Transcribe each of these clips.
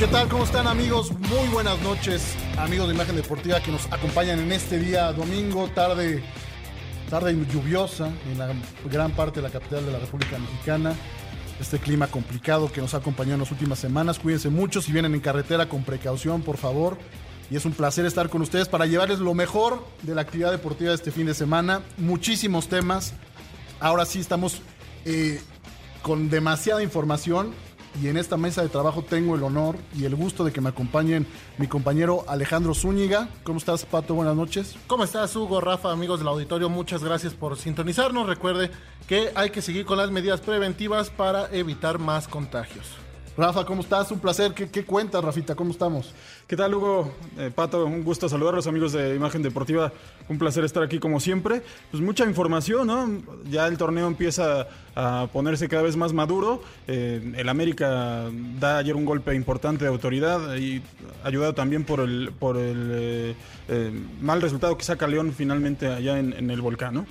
¿Qué tal? ¿Cómo están amigos? Muy buenas noches, amigos de Imagen Deportiva que nos acompañan en este día domingo, tarde, tarde lluviosa en la gran parte de la capital de la República Mexicana. Este clima complicado que nos ha acompañado en las últimas semanas. Cuídense mucho si vienen en carretera con precaución, por favor. Y es un placer estar con ustedes para llevarles lo mejor de la actividad deportiva de este fin de semana. Muchísimos temas. Ahora sí estamos eh, con demasiada información y en esta mesa de trabajo tengo el honor y el gusto de que me acompañen mi compañero Alejandro Zúñiga. ¿Cómo estás, Pato? Buenas noches. ¿Cómo estás, Hugo, Rafa, amigos del auditorio? Muchas gracias por sintonizarnos. Recuerde que hay que seguir con las medidas preventivas para evitar más contagios. Rafa, ¿cómo estás? Un placer. ¿Qué, qué cuentas, Rafita? ¿Cómo estamos? ¿Qué tal, Hugo? Eh, Pato, un gusto saludarlos, amigos de Imagen Deportiva. Un placer estar aquí como siempre. Pues mucha información, ¿no? Ya el torneo empieza a ponerse cada vez más maduro. Eh, el América da ayer un golpe importante de autoridad y ayudado también por el, por el eh, mal resultado que saca León finalmente allá en, en el volcán, ¿no?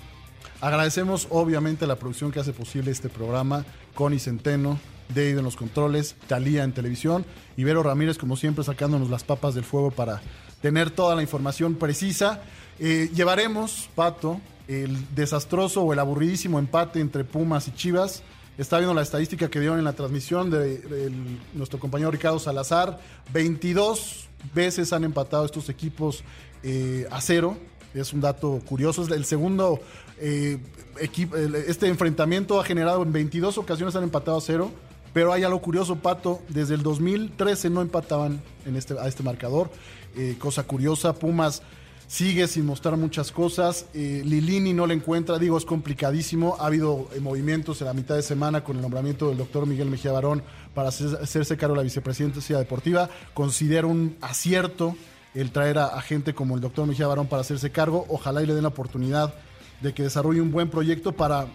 Agradecemos obviamente la producción que hace posible este programa, Connie Centeno, Dave en los controles, Talía en televisión, Ibero Ramírez como siempre sacándonos las papas del fuego para tener toda la información precisa. Eh, llevaremos, Pato, el desastroso o el aburridísimo empate entre Pumas y Chivas. Está viendo la estadística que dieron en la transmisión de, de nuestro compañero Ricardo Salazar. 22 veces han empatado estos equipos eh, a cero. Es un dato curioso. Es el segundo eh, equipo. Este enfrentamiento ha generado en 22 ocasiones han empatado a cero. Pero hay algo curioso, Pato. Desde el 2013 no empataban en este, a este marcador. Eh, cosa curiosa, Pumas sigue sin mostrar muchas cosas. Eh, Lilini no le encuentra, digo, es complicadísimo. Ha habido eh, movimientos en la mitad de semana con el nombramiento del doctor Miguel Mejía Barón para hacerse cargo de la vicepresidencia deportiva. Considero un acierto el traer a, a gente como el doctor Mejía Barón para hacerse cargo. Ojalá y le den la oportunidad de que desarrolle un buen proyecto para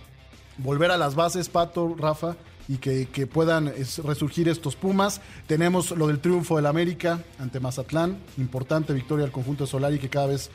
volver a las bases, Pato, Rafa y que, que puedan es, resurgir estos Pumas. Tenemos lo del triunfo del América ante Mazatlán, importante victoria al conjunto de Solari que cada vez...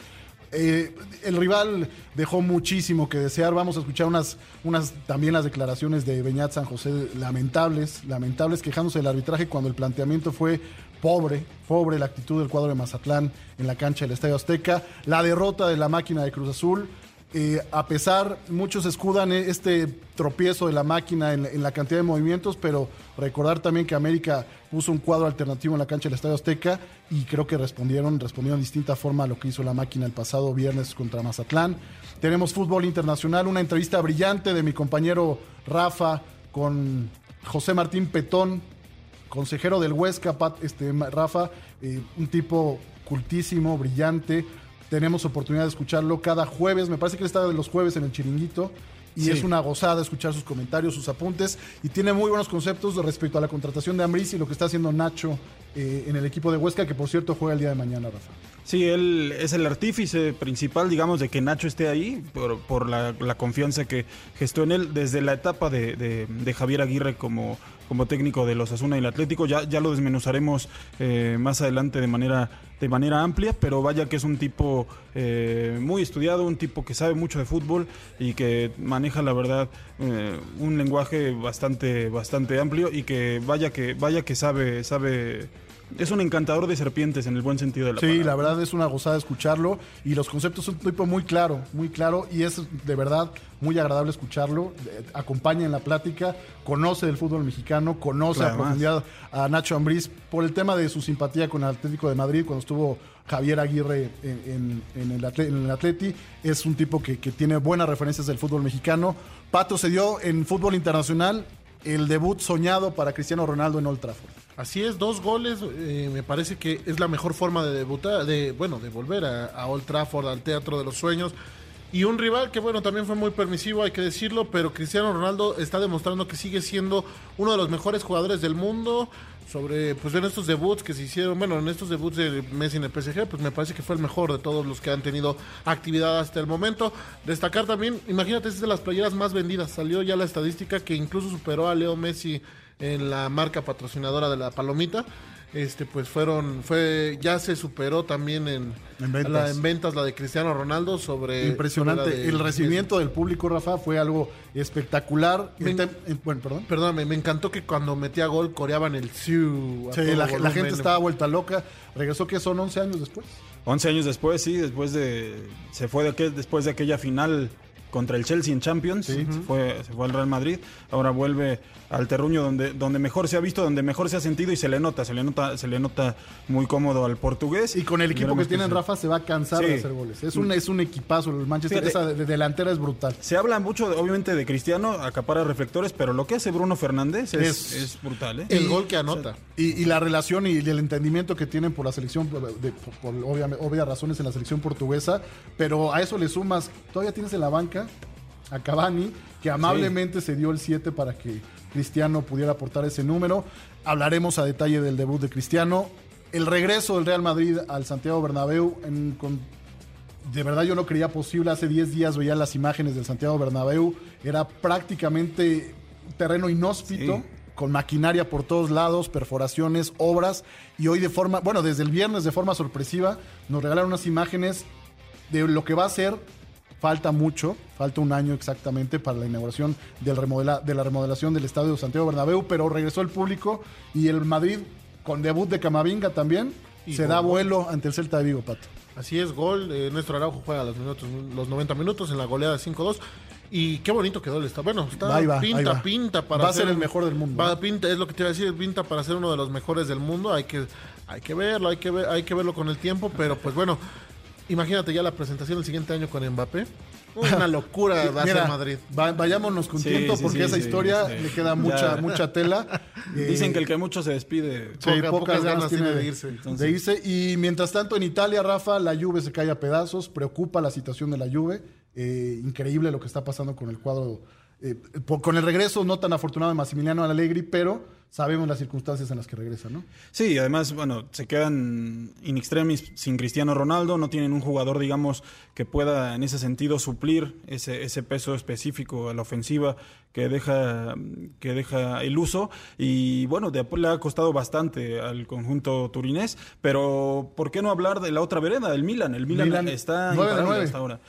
Eh, el rival dejó muchísimo que desear. Vamos a escuchar unas, unas también las declaraciones de Beñat San José lamentables, lamentables quejándose del arbitraje cuando el planteamiento fue pobre, pobre la actitud del cuadro de Mazatlán en la cancha del Estadio Azteca, la derrota de la máquina de Cruz Azul, eh, a pesar, muchos escudan este tropiezo de la máquina en, la cantidad de movimientos, pero recordar también que América puso un cuadro alternativo en la cancha del Estadio Azteca y creo que respondieron, respondieron de distinta forma a lo que hizo la máquina el pasado viernes contra Mazatlán. Tenemos fútbol internacional, una entrevista brillante de mi compañero Rafa con José Martín Petón, consejero del Huesca, este, Rafa, eh, un tipo cultísimo, brillante, tenemos oportunidad de escucharlo cada jueves. Me parece que él está de los jueves en el chiringuito. Y sí. es una gozada escuchar sus comentarios, sus apuntes. Y tiene muy buenos conceptos respecto a la contratación de Ambris y lo que está haciendo Nacho eh, en el equipo de Huesca, que por cierto juega el día de mañana, Rafa. Sí, él es el artífice principal, digamos, de que Nacho esté ahí, por, por la, confianza que gestó en él desde la etapa de, de, Javier Aguirre como, como técnico de los Asuna y el Atlético. Ya, ya lo desmenuzaremos eh, más adelante de manera, de manera amplia, pero vaya que es un tipo eh, muy estudiado, un tipo que sabe mucho de fútbol y que maneja, la verdad, un lenguaje bastante, bastante amplio y que vaya que, vaya que sabe, sabe es un encantador de serpientes en el buen sentido de la sí, palabra. Sí, la verdad es una gozada escucharlo y los conceptos son un tipo muy claro, muy claro y es de verdad muy agradable escucharlo. Acompaña en la plática, conoce del fútbol mexicano, conoce claro, a profundidad más. a Nacho Ambriz por el tema de su simpatía con el Atlético de Madrid cuando estuvo Javier Aguirre en, en, en, el, atleti, en el, Atleti. Es un tipo que, que tiene buenas referencias del fútbol mexicano. Pato se dio en fútbol internacional el debut soñado para Cristiano Ronaldo en Old Trafford. Así es, dos goles, eh, me parece que es la mejor forma de debutar, de bueno, de volver a, a, Old Trafford, al Teatro de los Sueños. Y un rival que, bueno, también fue muy permisivo, hay que decirlo, pero Cristiano Ronaldo está demostrando que sigue siendo uno de los mejores jugadores del mundo. Sobre, pues en estos debuts que se hicieron, bueno, en estos debuts de Messi en el PSG, pues me parece que fue el mejor de todos los que han tenido actividad hasta el momento. Destacar también, imagínate, es de las playeras más vendidas. Salió ya la estadística que incluso superó a Leo Messi en la marca patrocinadora de la palomita este pues fueron fue ya se superó también en, En ventas. La, en ventas la de Cristiano Ronaldo sobre Impresionante. sobre la de- el recibimiento del público, Rafa, fue algo espectacular. Me- En tem- en- bueno, perdón. Perdóname, me encantó que cuando metía gol coreaban el Siu. Sí, la, gente estaba vuelta loca. Regresó que son 11 años después. 11 años después, sí, después de. Se fue de aquel, después de aquella final contra el Chelsea en Champions. Se, fue, se fue al Real Madrid. Ahora vuelve al terruño donde, donde mejor se ha visto, donde mejor se ha sentido y se le nota, se le nota, se le nota muy cómodo al portugués. Y con el equipo que tienen, se- Rafa, se va a cansar de hacer goles. Es un, es un equipazo. El Manchester, Fíjate. esa de- de delantera es brutal. Se habla mucho, obviamente, de Cristiano, acapara reflectores, pero lo que hace Bruno Fernández es, Es- es brutal, ¿eh? El Y- gol que anota. Y, y la relación y el entendimiento que tienen por la selección, de- por, por obvia- obvias razones en la selección portuguesa, pero a eso le sumas, todavía tienes en la banca a Cavani, que amablemente se dio el 7 para que Cristiano pudiera aportar ese número. Hablaremos a detalle del debut de Cristiano. El regreso del Real Madrid al Santiago Bernabéu en- con de verdad yo no creía posible. Hace 10 días veía las imágenes del Santiago Bernabéu. Era prácticamente terreno inhóspito. Sí. Con maquinaria por todos lados, perforaciones, obras. Y hoy de forma, bueno, desde el viernes de forma sorpresiva, nos regalaron unas imágenes de lo que va a ser. Falta mucho, falta un año exactamente para la inauguración del remodela- de la remodelación del Estadio Santiago Bernabéu, pero regresó el público y el Madrid, con debut de Camavinga también, Y se con da gol. vuelo ante el Celta de Vigo, Pato. Así es, gol. Eh, Néstor Araujo juega los, minutos, los 90 minutos en la goleada 5-2. Y qué bonito quedó el estadio. Bueno, está Ahí va, pinta, ahí va. pinta para Va a ser ser el mejor del mundo, Va, pinta, es lo que te iba a decir, pinta para ser uno de los mejores del mundo. Hay que, hay que verlo, hay que ver, hay que verlo con el tiempo, pero pues bueno, imagínate ya la presentación el siguiente año con Mbappé. Una locura va a ser Madrid. va- vayámonos con Sí, tiempo sí, porque sí, esa sí, historia sí. le queda mucha, Ya. mucha tela. Dicen que el que mucho se despide. sí, Poca- pocas, ganas tiene de irse. irse. de irse. Y mientras tanto en Italia, Rafa, la Juve se cae a pedazos. Preocupa la situación de la Juve. Eh, increíble lo que está pasando con el cuadro. Eh, con el regreso no tan afortunado de Massimiliano Allegri, pero sabemos las circunstancias en las que regresa, ¿no? Sí, además, bueno, se quedan in extremis sin Cristiano Ronaldo, no tienen un jugador, digamos, que pueda en ese sentido suplir ese, ese peso específico a la ofensiva que deja, que deja el uso. Y bueno, de, le ha costado bastante al conjunto turinés, pero ¿por qué no hablar de la otra vereda, del Milan? El Milan, Milan, está imparable hasta ahora.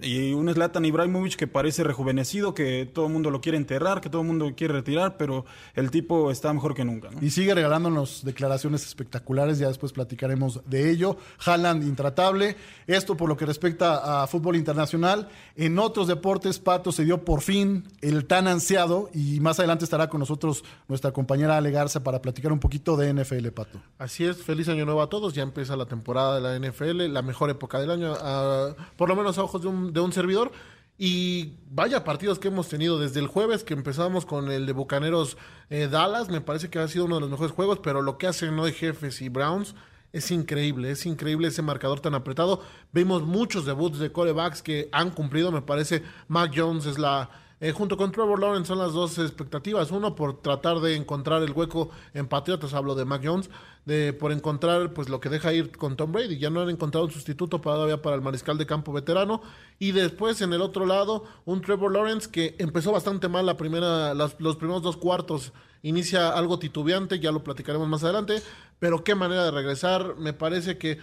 Y un Zlatan Ibrahimovic que parece rejuvenecido, que todo el mundo lo quiere enterrar, que todo el mundo quiere retirar, pero el tipo está mejor que nunca. ¿no? Y sigue regalándonos declaraciones espectaculares, ya después platicaremos de ello. Haaland intratable. Esto por lo que respecta a fútbol internacional. En otros deportes, Pato se dio por fin el tan ansiado y más adelante estará con nosotros nuestra compañera Ale Garza para platicar un poquito de NFL, Pato. Así es, feliz año nuevo a todos. Ya empieza la temporada de la NFL, la mejor época del año, ah, por lo menos a ojos de un, de un servidor. Y vaya partidos que hemos tenido desde el jueves, que empezamos con el de Bucaneros eh, Dallas. Me parece que ha sido uno de los mejores juegos, pero lo que hacen hoy Jefes y Browns es increíble. Es increíble ese marcador tan apretado. Vimos muchos debuts de corebacks que han cumplido. Me parece Mac Jones es la. Eh, junto con Trevor Lawrence son las dos expectativas. Uno por tratar de encontrar el hueco en Patriotas, hablo de Mac Jones, de por encontrar pues lo que deja ir con Tom Brady. Ya no han encontrado un sustituto todavía para el mariscal de campo veterano. Y después en el otro lado, un Trevor Lawrence que empezó bastante mal la primera, los primeros dos cuartos. Inicia algo titubeante, ya lo platicaremos más adelante. Pero qué manera de regresar. Me parece que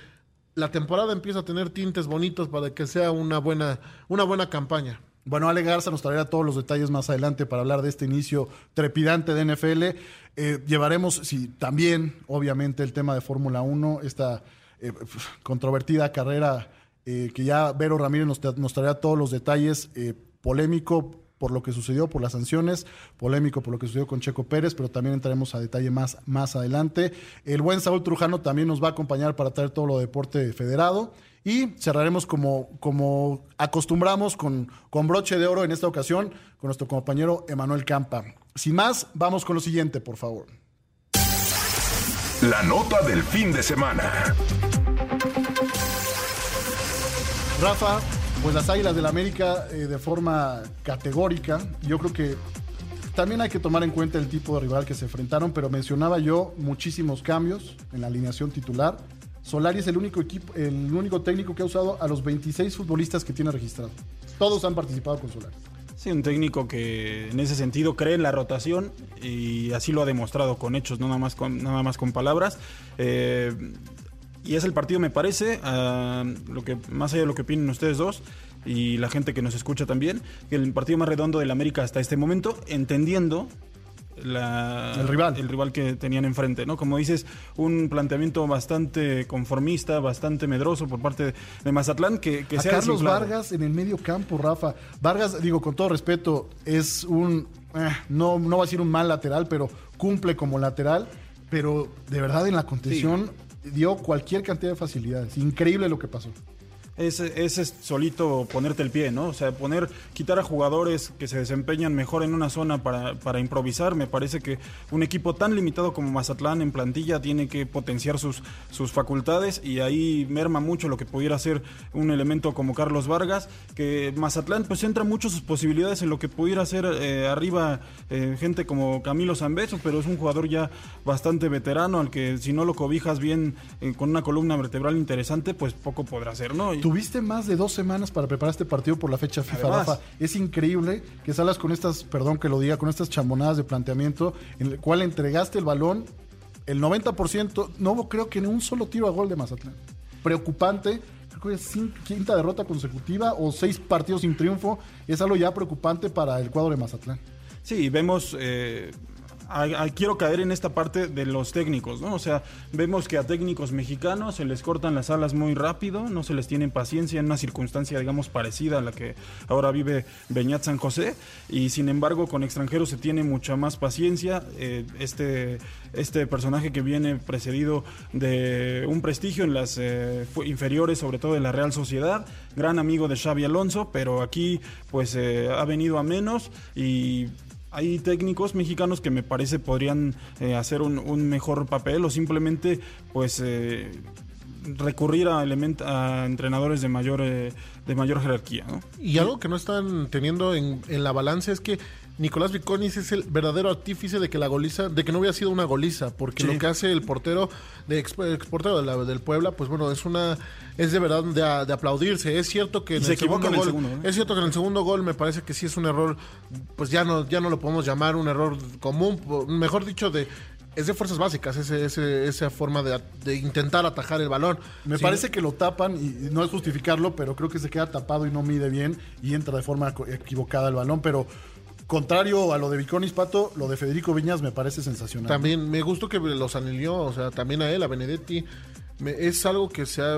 la temporada empieza a tener tintes bonitos para que sea una buena, una buena campaña. Bueno, Ale Garza nos traerá todos los detalles más adelante para hablar de este inicio trepidante de NFL. Eh, llevaremos, sí, también, obviamente, el tema de Fórmula 1, esta eh, controvertida carrera eh, que ya Vero Ramírez nos, nos traerá todos los detalles, eh, polémico por lo que sucedió, por las sanciones, polémico por lo que sucedió con Checo Pérez, pero también entraremos a detalle más, más adelante. El buen Saúl Trujano también nos va a acompañar para traer todo lo de deporte federado. Y cerraremos como, como acostumbramos con, con broche de oro en esta ocasión con nuestro compañero Emanuel Campa. Sin más, vamos con lo siguiente, por favor. La nota del fin de semana. Rafa, pues las Águilas del América eh, de forma categórica, yo creo que también hay que tomar en cuenta el tipo de rival que se enfrentaron, pero mencionaba yo muchísimos cambios en la alineación titular. Solari es el único equipo, el único técnico que ha usado a los 26 futbolistas que tiene registrado. Todos han participado con Solari. Sí, un técnico que en ese sentido cree en la rotación y así lo ha demostrado con hechos, no nada más con, nada más con palabras. Eh, y es el partido, me parece, a lo que más allá de lo que opinen ustedes dos y la gente que nos escucha también, el partido más redondo del América hasta este momento, entendiendo la- El rival. el rival que tenían enfrente, ¿no? Como dices, un planteamiento bastante conformista, bastante medroso por parte de Mazatlán, que, que a Carlos desinflado. Vargas en el medio campo, Rafa. Vargas, digo, con todo respeto, es un. eh, no, no va a decir un mal lateral, pero cumple como lateral. Pero de verdad en la contención dio cualquier cantidad de facilidades. Increíble lo que pasó. Es, es, solito ponerte el pie, ¿no? O sea, poner, quitar a jugadores que se desempeñan mejor en una zona para, para improvisar. Me parece que un equipo tan limitado como Mazatlán en plantilla tiene que potenciar sus, sus facultades y ahí merma mucho lo que pudiera ser un elemento como Carlos Vargas, que Mazatlán pues centra mucho sus posibilidades en lo que pudiera ser eh, arriba eh, gente como Camilo Zambeso, pero es un jugador ya bastante veterano al que si no lo cobijas bien eh, con una columna vertebral interesante, pues poco podrá hacer, ¿no? Y- Tuviste más de dos semanas para preparar este partido por la fecha FIFA, Además. Rafa. Es increíble que salas con estas, perdón que lo diga, con estas chambonadas de planteamiento, en el cual entregaste el balón, el 90%, no hubo creo que ni un solo tiro a gol de Mazatlán. Preocupante, creo que es quinta derrota consecutiva o seis partidos sin triunfo, es algo ya preocupante para el cuadro de Mazatlán. Sí, vemos, eh, a- quiero caer en esta parte de los técnicos, ¿no? O sea, vemos que a técnicos mexicanos se les cortan las alas muy rápido, no se les tiene paciencia en una circunstancia, digamos, parecida a la que ahora vive Beñat San José, y sin embargo con extranjeros se tiene mucha más paciencia. Eh, este, este personaje que viene precedido de un prestigio en las eh, inferiores, sobre todo en la Real Sociedad, gran amigo de Xavi Alonso, pero aquí pues eh, ha venido a menos y hay técnicos mexicanos que me parece podrían eh, hacer un, un mejor papel o simplemente pues eh, recurrir a, a entrenadores de mayor eh, de mayor jerarquía. ¿no? Y algo que no están teniendo en, en la balanza es que Nicolás Viconis es el verdadero artífice de que la goliza, de que no hubiera sido una goliza, porque Sí. lo que hace el portero de ex, portero de la- del Puebla, pues bueno, es una es de verdad de, aplaudirse. Es cierto que en se el segundo en el gol, segundo, ¿eh? es cierto que en el segundo gol me parece que sí es un error, pues ya no ya no lo podemos llamar un error común, mejor dicho de es de fuerzas básicas, ese, ese- esa forma de, de intentar atajar el balón. Me Sí. parece que lo tapan y y no es justificarlo, pero creo que se queda tapado y no mide bien y entra de forma equivocada el balón. Pero contrario a lo de Viconis Pato, lo de Federico Viñas me parece sensacional. También me gustó que los anilió, o sea, también a él, a Benedetti. Me- es algo que se ha,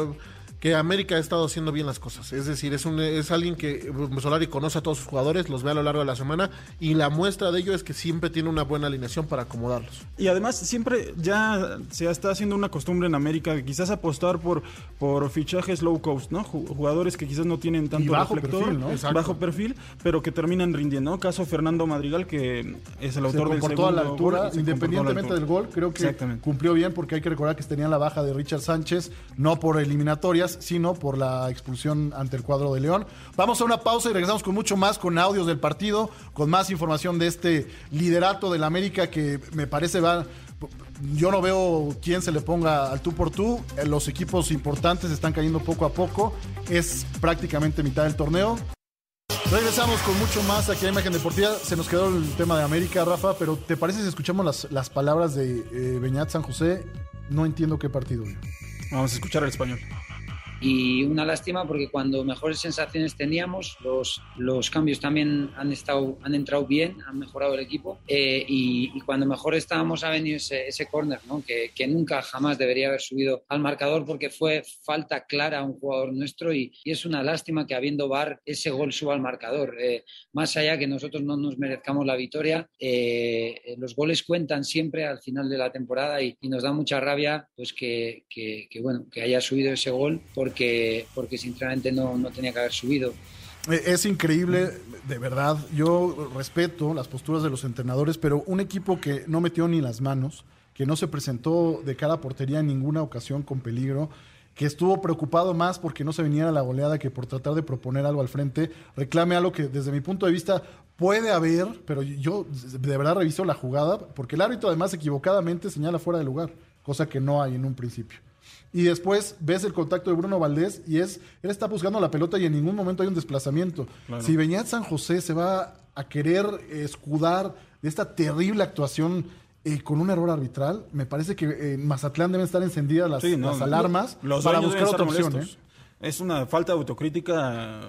que América ha estado haciendo bien las cosas. Es decir, es un es alguien que Solari conoce a todos sus jugadores, los ve a lo largo de la semana y la muestra de ello es que siempre tiene una buena alineación para acomodarlos. Y además siempre ya se está haciendo una costumbre en América de quizás apostar por, por fichajes low cost, ¿no? Ju- Jugadores que quizás no tienen tanto bajo reflector, perfil, ¿no? Exacto. bajo perfil, pero que terminan rindiendo. ¿no? Caso Fernando Madrigal, que es el se autor del comportó segundo a la altura, gol se independientemente del gol, creo que cumplió bien porque hay que recordar que tenían la baja de Richard Sánchez, no por sino por la expulsión ante el cuadro de León. Vamos a una pausa y regresamos con mucho más, con audios del partido, con más información de este liderato del América que me parece va... Yo no veo quién se le ponga al tú por tú. Eh, Los equipos importantes están cayendo poco a poco. Es prácticamente mitad del torneo. Regresamos con mucho más aquí a Imagen Deportiva. Se nos quedó el tema de América, Rafa, pero ¿te parece si escuchamos las, las palabras de eh, Beñat San José? No entiendo qué partido. Vamos a escuchar el español. Y una lástima porque cuando mejores sensaciones teníamos, los, los cambios también han, estado, han entrado bien, han mejorado el equipo eh, y, y cuando mejor estábamos ha venido ese, ese córner, ¿no? que, que nunca jamás debería haber subido al marcador porque fue falta clara a un jugador nuestro y, y es una lástima que habiendo VAR ese gol suba al marcador. Eh, más allá que nosotros no nos merezcamos la victoria, eh, los goles cuentan siempre al final de la temporada y, y nos da mucha rabia pues que, que, que, bueno, que haya subido ese gol porque, porque sinceramente no, no tenía que haber subido. Eh, Es increíble, de verdad. Yo respeto las posturas de los entrenadores, pero un equipo que no metió ni las manos, que no se presentó de cara a portería en ninguna ocasión con peligro, que estuvo preocupado más porque no se viniera la goleada que por tratar de proponer algo al frente, reclame algo que desde mi punto de vista puede haber, pero yo de verdad reviso la jugada, porque el árbitro además equivocadamente señala fuera de lugar, cosa que no hay en un principio. Y después ves el contacto de Bruno Valdés y es, él está buscando la pelota y en ningún momento hay un desplazamiento. Si Beñat San José se va a querer escudar de esta terrible actuación eh, con un error arbitral, me parece que en Mazatlán deben estar encendidas las, Sí, no, las alarmas los para buscar otra opción. ¿eh? Es una falta de autocrítica,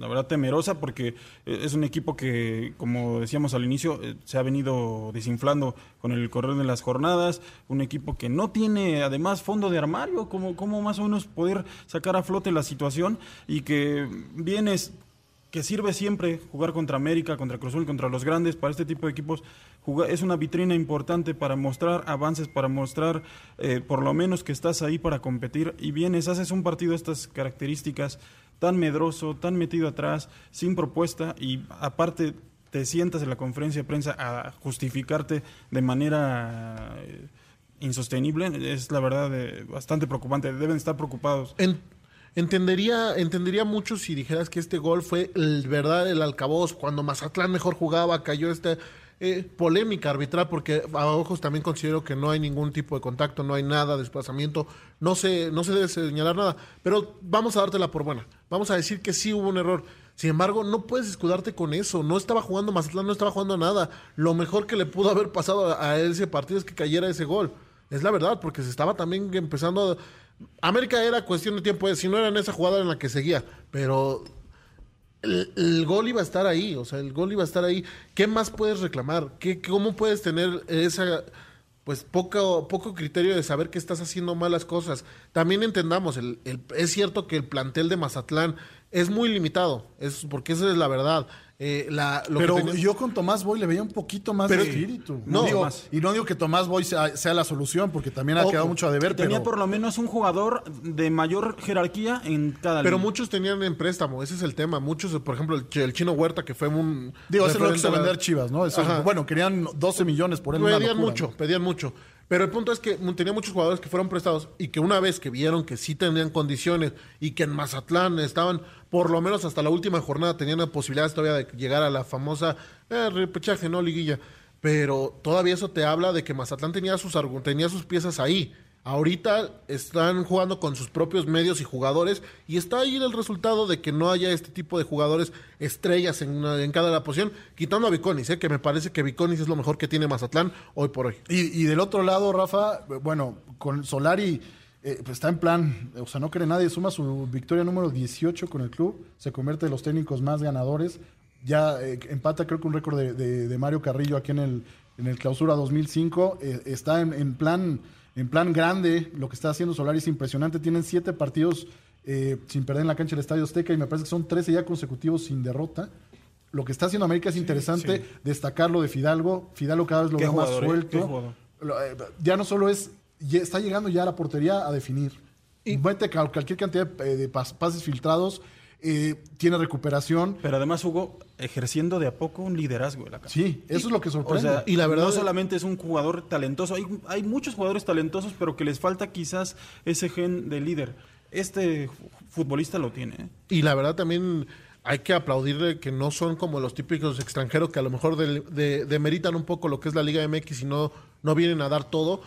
la verdad, temerosa, porque es un equipo que, como decíamos al inicio, eh, se ha venido desinflando con el correr de las jornadas. Un equipo que no tiene, además, fondo de armario, como, como más o menos poder sacar a flote la situación y que vienes que sirve siempre jugar contra América, contra Cruz contra los grandes, para este tipo de equipos, es una vitrina importante para mostrar avances, para mostrar eh, por lo menos que estás ahí para competir y vienes, haces un partido de estas características tan medroso, tan metido atrás, sin propuesta y aparte te sientas en la conferencia de prensa a justificarte de manera eh, insostenible, es la verdad eh, bastante preocupante, deben estar preocupados. En- entendería, entendería mucho si dijeras que este gol fue el verdad el alcaboz, cuando Mazatlán mejor jugaba, cayó esta eh, polémica arbitral, porque a ojos también considero que no hay ningún tipo de contacto, no hay nada, desplazamiento, no se, no se debe señalar nada, pero vamos a dártela por buena, vamos a decir que sí hubo un error. Sin embargo, no puedes escudarte con eso. No estaba jugando Mazatlán, no estaba jugando nada. Lo mejor que le pudo haber pasado a, a ese partido es que cayera ese gol. Es la verdad, porque se estaba también empezando. a- América era cuestión de tiempo, eh, si no era en esa jugada en la que seguía, pero el, gol iba a estar ahí, o sea, el gol iba a estar ahí. ¿Qué más puedes reclamar? ¿Qué, ¿Cómo puedes tener esa, pues, poco, poco criterio de saber que estás haciendo malas cosas? También entendamos, el, el- es cierto que el plantel de Mazatlán es muy limitado, es porque esa es la verdad. Eh, la, lo que Pero tenía- yo con Tomás Boy le veía un poquito más Pero- de espíritu. No, No, digo, más. y no digo que Tomás Boy sea, sea la solución, porque también ha Ojo, quedado mucho a deber, Tenía pero por lo menos un jugador de mayor jerarquía en cada Pero muchos tenían en préstamo, ese es el tema. Muchos, por ejemplo, el, Ch- el Chino Huerta, que fue un. digo, eso es lo quiso vender Chivas, ¿no? Eso- bueno, querían 12 millones por él. pedían locura, mucho, ¿no? pedían mucho. Pero el punto es que tenía muchos jugadores que fueron prestados y que una vez que vieron que sí tenían condiciones y que en Mazatlán estaban, por lo menos hasta la última jornada, tenían la posibilidad todavía de llegar a la famosa eh, repechaje, no liguilla. Pero todavía eso te habla de que Mazatlán tenía sus, tenía sus piezas ahí. Ahorita están jugando con sus propios medios y jugadores y está ahí el resultado de que no haya este tipo de jugadores estrellas en, en cada posición, quitando a Viconis, ¿eh? que me parece que Viconis es lo mejor que tiene Mazatlán hoy por hoy. Y del otro lado, Rafa, bueno, con Solari eh, pues está en plan, o sea, no cree nadie, suma su victoria número 18 con el club, se convierte en los técnicos más ganadores, ya eh, empata creo que un récord de, de- de Mario Carrillo aquí en el, en el clausura 2005, eh, está en, en plan en plan grande, lo que está haciendo Solari es impresionante, tienen siete partidos sin perder en la cancha del Estadio Azteca y me parece que son 13 ya consecutivos sin derrota. Lo que está haciendo América es interesante destacar lo de Fidalgo. Fidalgo cada vez lo veo más suelto. Ya no solo es, está llegando ya a la portería a definir. Y mete cualquier cantidad de, eh, de pas- pases filtrados, eh, tiene recuperación. Pero además Hugo ejerciendo de a poco un liderazgo en la cancha. Sí, eso es lo que O sorprende. sea, Y la verdad- no solamente es un jugador talentoso, hay, hay muchos jugadores talentosos, pero que les falta quizás ese gen de líder. Este fu- futbolista lo tiene. ¿eh? Y la verdad también hay que aplaudirle que no son como los típicos extranjeros que a lo mejor del- de- demeritan un poco lo que es la Liga MX y no, no vienen a dar todo.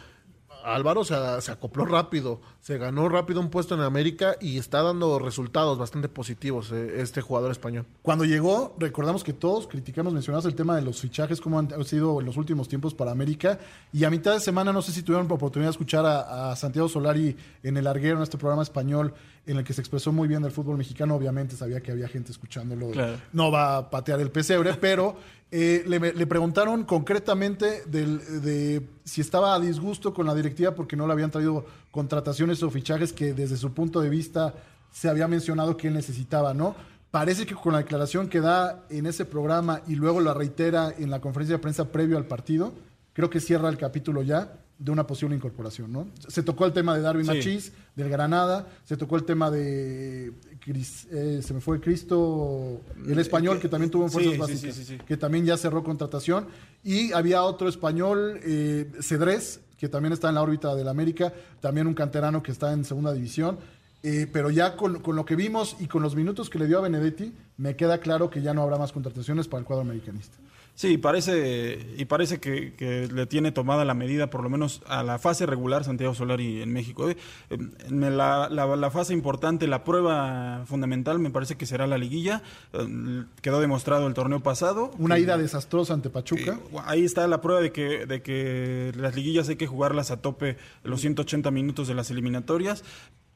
Álvaro se, acopló rápido, se ganó rápido un puesto en América y está dando resultados bastante positivos eh, este jugador español. Cuando llegó, recordamos que todos criticamos, mencionabas el tema de los fichajes, cómo han sido en los últimos tiempos para América. Y a mitad de semana, no sé si tuvieron la oportunidad de escuchar a, a Santiago Solari en El Arguero, en este programa español, en el que se expresó muy bien del fútbol mexicano. Obviamente sabía que había gente escuchándolo. Claro. No va a patear el pesebre, pero eh, le, le preguntaron concretamente del- de si estaba a disgusto con la directiva porque no le habían traído contrataciones o fichajes que desde su punto de vista se había mencionado que él necesitaba, ¿no? Parece que con la declaración que da en ese programa y luego la reitera en la conferencia de prensa previo al partido, creo que cierra el capítulo ya de una posible incorporación, ¿no? Se tocó el tema de Darwin Sí. Machís, del Granada, se tocó el tema de eh, se me fue Cristo, el español que también tuvo en fuerzas sí, básicas, sí. que también ya cerró contratación y había otro español, eh, Cedrés, que también está en la órbita del América, también un canterano que está en segunda división. Eh, pero ya con, con lo que vimos y con los minutos que le dio a Benedetti, me queda claro que ya no habrá más contrataciones para el cuadro americanista. Sí, parece, y parece que, que le tiene tomada la medida, por lo menos a la fase regular Santiago Solari en México. ¿eh? En la, la- la fase importante, la prueba fundamental, me parece que será la liguilla. Eh, Quedó demostrado el torneo pasado. Una que- ida desastrosa ante Pachuca. Eh, ahí está la prueba de que, de que las liguillas hay que jugarlas a tope los 180 minutos de las eliminatorias.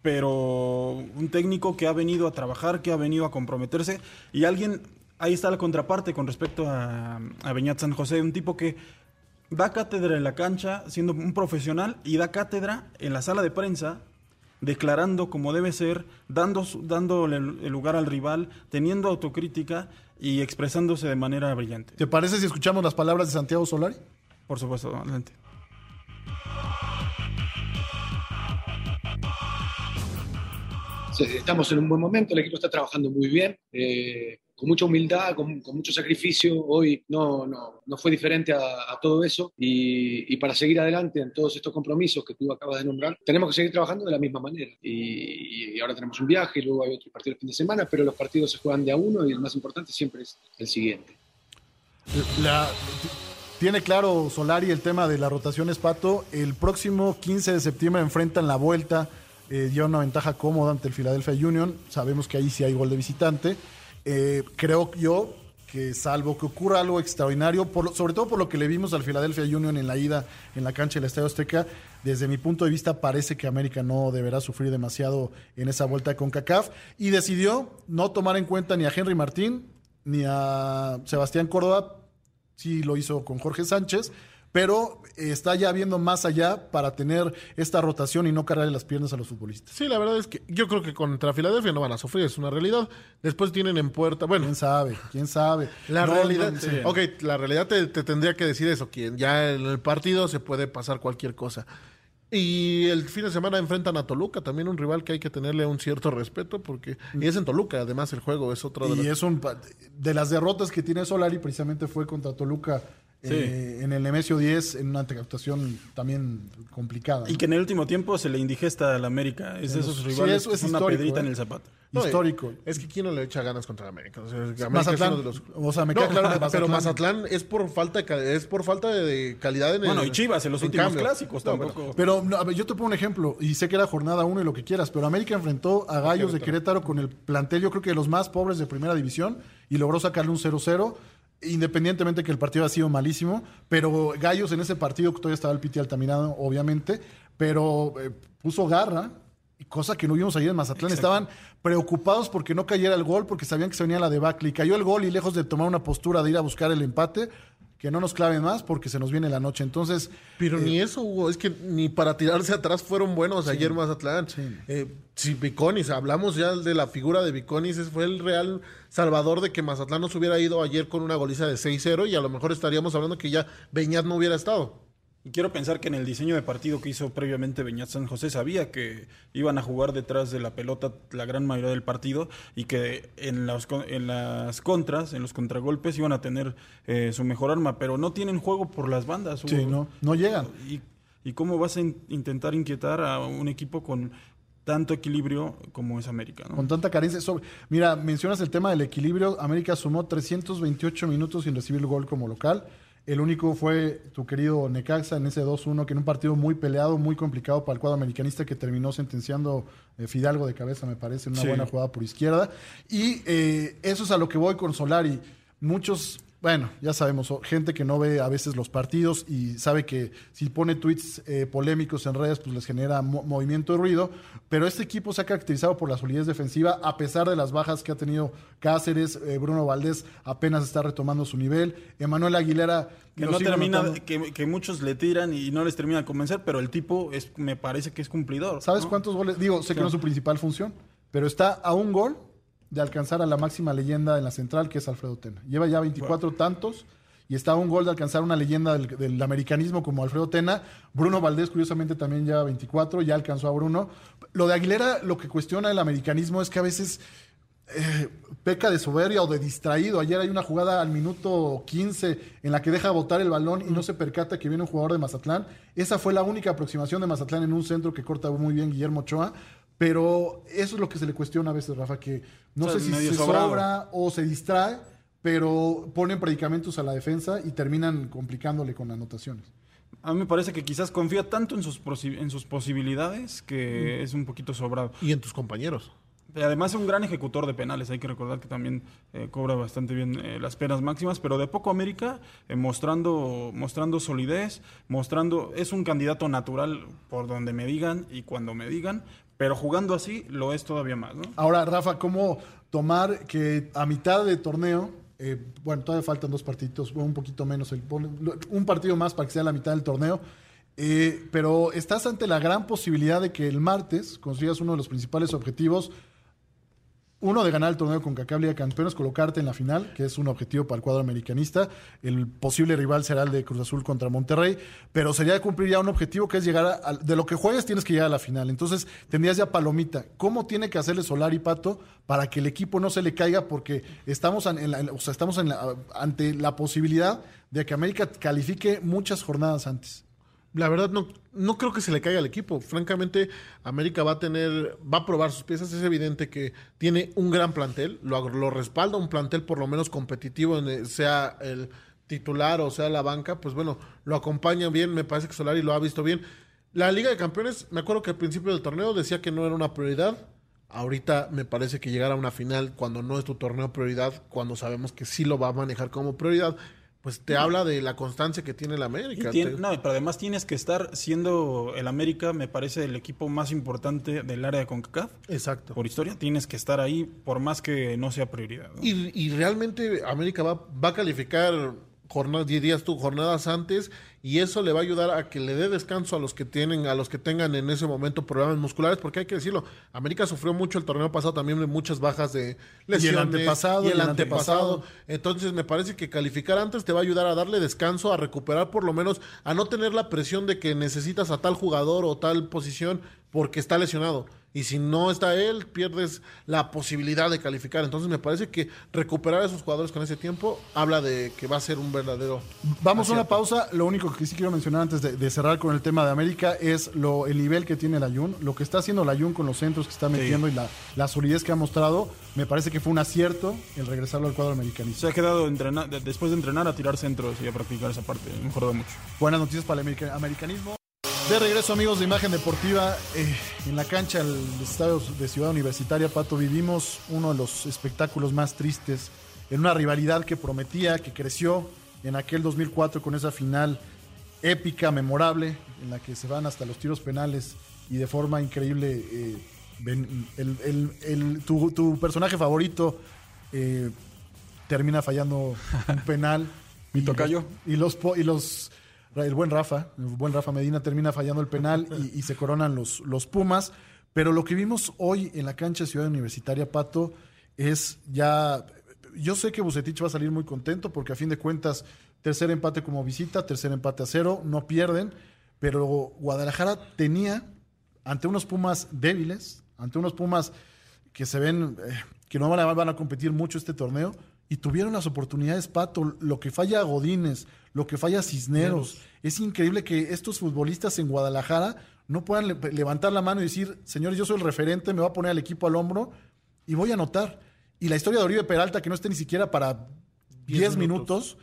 Pero un técnico que ha venido a trabajar, que ha venido a comprometerse y alguien, ahí está la contraparte con respecto a, a Beñat San José, un tipo que da cátedra en la cancha siendo un profesional y da cátedra en la sala de prensa declarando como debe ser, dando, dándole el lugar al rival, teniendo autocrítica y expresándose de manera brillante. ¿Te parece si escuchamos las palabras de Santiago Solari? Por supuesto, adelante. Estamos en un buen momento, el equipo está trabajando muy bien, eh, con mucha humildad, con, con mucho sacrificio. Hoy no, no, no fue diferente a, a todo eso y, y para seguir adelante en todos estos compromisos que tú acabas de nombrar, tenemos que seguir trabajando de la misma manera. Y, y ahora tenemos un viaje y luego hay otro partido el fin de semana, pero los partidos se juegan de a uno y el más importante siempre es el siguiente. La- tiene claro Solari el tema de la rotación Pato. El próximo 15 de septiembre enfrentan la vuelta. Eh, lleva una ventaja cómoda ante el Philadelphia Union. Sabemos que ahí sí hay gol de visitante. Eh, creo yo que salvo que ocurra algo extraordinario, por sobre todo por lo que le vimos al Philadelphia Union en la ida en la cancha del Estadio Azteca, desde mi punto de vista parece que América no deberá sufrir demasiado en esa vuelta de CONCACAF y decidió no tomar en cuenta ni a Henry Martín ni a Sebastián Córdoba. Sí lo hizo con Jorge Sánchez, pero está ya viendo más allá para tener esta rotación y no cargarle las piernas a los futbolistas. Sí, la verdad es que yo creo que contra Filadelfia no van a sufrir, es una realidad. Después tienen en puerta, bueno, ¿Quién sabe? ¿Quién sabe? La No, realidad, no, sí. ok, la realidad te, te tendría que decir eso, que ya en el partido se puede pasar cualquier cosa. Y el fin de semana enfrentan a Toluca, también un rival que hay que tenerle un cierto respeto, porque y es en Toluca, además el juego es otro de Y los... es un de las derrotas que tiene Solari precisamente fue contra Toluca eh, en el Nemesio 10 en una actuación también complicada. Y ¿no? que en el último tiempo se le indigesta al América. Es de esos Sí, rivales eso es una histórico, pedrita ¿eh? en el zapato. No, histórico. Es que quién no le echa ganas contra el América. O sea, el América Mazatlán. es uno de los- O sea, me No, queda claro que pero Mazatlán- Mazatlán es por falta de, es por falta de, calidad en el Bueno, y Chivas en los últimos clásicos No, tampoco. bueno, Pero no, a ver, yo te pongo un ejemplo, y sé que era jornada 1 y lo que quieras, pero América enfrentó a Gallos de Querétaro con el plantel, yo creo que de los más pobres de primera división, y logró sacarle un 0-0, independientemente que el partido ha sido malísimo, pero Gallos en ese partido, que todavía estaba el Piti Altamirano, obviamente, pero eh, puso garra, y cosa que no vimos ayer en Mazatlán. Estaban preocupados porque no cayera el gol, porque sabían que se venía la debacle, y cayó el gol y lejos de tomar una postura de ir a buscar el empate, que no nos claven más porque se nos viene la noche. Entonces, Pero ni eso, Hugo, es que ni para tirarse atrás fueron buenos ayer Mazatlán. Eh, si Viconis, hablamos ya de la figura de Viconis, fue el real salvador de que Mazatlán nos hubiera ido ayer con una goliza de 6-0 y a lo mejor estaríamos hablando que ya Beñat no hubiera estado. Y quiero pensar que en el diseño de partido que hizo previamente Beñat San José sabía que iban a jugar detrás de la pelota la gran mayoría del partido y que en las, en las contras, en los contragolpes iban a tener eh, su mejor arma, pero no tienen juego por las bandas. Sí, no, no llegan. ¿Y, y cómo vas a in- intentar inquietar a un equipo con tanto equilibrio como es América? ¿no? Con tanta carencia. Sobre, mira, mencionas el tema del equilibrio. América sumó 328 minutos sin recibir el gol como local. El único fue tu querido Necaxa en ese 2-1, que en un partido muy peleado, muy complicado para el cuadro americanista, que terminó sentenciando eh, Fidalgo de cabeza, me parece, en una Sí. buena jugada por izquierda. Y eh, eso es a lo que voy con Solari. Muchos, bueno, ya sabemos, gente que no ve a veces los partidos y sabe que si pone tweets eh, polémicos en redes, pues les genera mo- movimiento y ruido. Pero este equipo se ha caracterizado por la solidez defensiva, a pesar de las bajas que ha tenido Cáceres, eh, Bruno Valdés apenas está retomando su nivel, Emanuel Aguilera. Que no termina, que, que muchos le tiran y no les termina de convencer, pero el tipo es, me parece que es cumplidor. ¿Sabes ¿no? cuántos goles? Digo, sé que no es su principal función, pero está a un gol de alcanzar a la máxima leyenda en la central, que es Alfredo Tena. Lleva ya 24 tantos y está a un gol de alcanzar una leyenda del, del americanismo como Alfredo Tena. Bruno Valdés, curiosamente, también lleva 24, ya alcanzó a Bruno. Lo de Aguilera, lo que cuestiona el americanismo es que a veces eh, peca de soberbia o de distraído. Ayer hay una jugada al minuto 15 en la que deja botar el balón y no se percata que viene un jugador de Mazatlán. Esa fue la única aproximación de Mazatlán en un centro que corta muy bien Guillermo Ochoa. Pero eso es lo que se le cuestiona a veces, Rafa, que no O sea, sé si se sobrado. sobra o se distrae pero ponen predicamentos a la defensa y terminan complicándole con anotaciones. A mí me parece que quizás confía tanto en sus, posi- en sus posibilidades que es un poquito sobrado. Y en tus compañeros. Además es un gran ejecutor de penales, hay que recordar que también eh, cobra bastante bien eh, las penas máximas, pero de poco América eh, mostrando, mostrando solidez, mostrando, es un candidato natural por donde me digan y cuando me digan, pero jugando así lo es todavía más, ¿no? Ahora, Rafa, ¿cómo tomar que a mitad de torneo, eh, bueno, todavía faltan dos partidos, un poquito menos, el- un partido más para que sea la mitad del torneo, eh, pero estás ante la gran posibilidad de que el martes consigas uno de los principales objetivos, uno de ganar el torneo con Cacab Liga Campeones, colocarte en la final, que es un objetivo para el cuadro americanista. El posible rival será el de Cruz Azul contra Monterrey, pero sería cumplir ya un objetivo que es llegar a, de lo que juegues tienes que llegar a la final. Entonces tendrías ya palomita. ¿Cómo tiene que hacerle Solari Pato para que el equipo no se le caiga? Porque estamos, en la- o sea, estamos ante la posibilidad de que América califique muchas jornadas antes. La verdad no, no creo que se le caiga al equipo. Francamente, América va a tener, va a probar sus piezas. Es evidente que tiene un gran plantel, lo, lo respalda un plantel por lo menos competitivo, sea el titular o sea la banca, pues bueno, lo acompaña bien, me parece que Solari lo ha visto bien. La Liga de Campeones, me acuerdo que al principio del torneo decía que no era una prioridad. Ahorita me parece que llegar a una final cuando no es tu torneo prioridad, cuando sabemos que sí lo va a manejar como prioridad, pues te habla de la constancia que tiene Y América. tien- Te- no, pero además tienes que estar siendo el América, me parece, el equipo más importante del área de CONCACAF. Exacto. Por historia, tienes que estar ahí por más que no sea prioridad. ¿no? Y, y realmente América va, va a calificar jornadas, dirías tú, jornadas antes, y eso le va a ayudar a que le dé descanso a los que tienen, a los que tengan en ese momento problemas musculares, porque hay que decirlo, América sufrió mucho el torneo pasado también de muchas bajas de lesiones. antepasado, y el y el antepasado. antepasado. Entonces me parece que calificar antes te va a ayudar a darle descanso, a recuperar por lo menos, a no tener la presión de que necesitas a tal jugador o tal posición porque está lesionado. Y si no está él, pierdes la posibilidad de calificar. Entonces me parece que recuperar a esos jugadores con ese tiempo habla de que va a ser un verdadero... Vamos a una pausa. Lo único que sí quiero mencionar antes de, de cerrar con el tema de América es lo, el nivel que tiene la Jun, lo que está haciendo la Jun con los centros que está metiendo y la, la solidez que ha mostrado. Me parece que fue un acierto el regresarlo al cuadro americanista. Se ha quedado entrena- de- después de entrenar a tirar centros y a practicar esa parte. Mejoró mucho. Buenas noticias para el america- americanismo. De regreso, amigos de Imagen Deportiva, eh, en la cancha del Estadio de Ciudad Universitaria, Pato, vivimos uno de los espectáculos más tristes en una rivalidad que prometía, que creció en aquel 2004 con esa final épica, memorable, en la que se van hasta los tiros penales y de forma increíble eh, ven- el- el- el- tu, tu personaje favorito eh, termina fallando un penal. Mi Y tocayo. los- Y los, y los el buen Rafa, el buen Rafa Medina termina fallando el penal y, se coronan los, los Pumas. Pero lo que vimos hoy en la cancha de Ciudad Universitaria, Pato, es ya. Yo sé que Bucetich va a salir muy contento porque a fin de cuentas, tercer empate como visita, tercer empate a cero, no pierden. Pero Guadalajara tenía ante unos Pumas débiles, ante unos Pumas que se ven eh, que no van a, van a competir mucho este torneo y tuvieron las oportunidades, Pato, lo que falla Godínez, lo que falla Cisneros. Es increíble que estos futbolistas en Guadalajara no puedan le- levantar la mano y decir, señores, yo soy el referente, me voy a poner al equipo al hombro y voy a anotar. Y la historia de Oribe Peralta, que no esté ni siquiera para 10 minutos.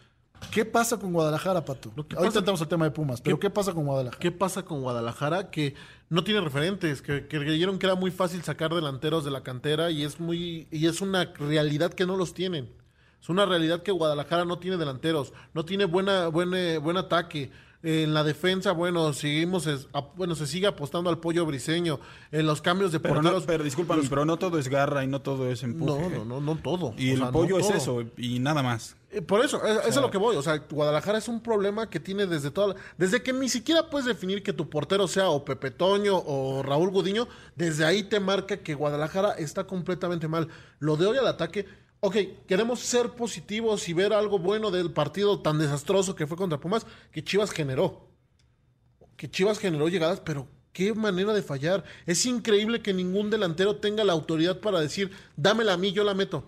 ¿Qué pasa con Guadalajara, Pato? Ahorita pasa- entramos al tema de Pumas, pero ¿Qué- ¿qué pasa con Guadalajara? ¿Qué pasa con Guadalajara? Que no tiene referentes, que, que creyeron que era muy fácil sacar delanteros de la cantera y es muy y es una realidad que no los tienen. Es una realidad que Guadalajara no tiene delanteros, no tiene buena, buen, eh, buen ataque. En la defensa, bueno, seguimos, es- a- bueno, se sigue apostando al pollo briseño. En los cambios de Pero, no, porteros. pero discúlpame, pero no todo es garra y no todo es empuje. no, no, no, no todo. Y O el sea, no pollo es todo. eso y nada más. Eh, Por eso, es, eso es lo que voy. O sea, Guadalajara es un problema que tiene desde toda la- Desde que ni siquiera puedes definir que tu portero sea o Pepe Toño o Raúl Gudiño, desde ahí te marca que Guadalajara está completamente mal. Lo de hoy al ataque, ok, queremos ser positivos y ver algo bueno del partido tan desastroso que fue contra Pumas, que Chivas generó. Que Chivas generó llegadas, pero qué manera de fallar. Es increíble que ningún delantero tenga la autoridad para decir, dámela a mí, yo la meto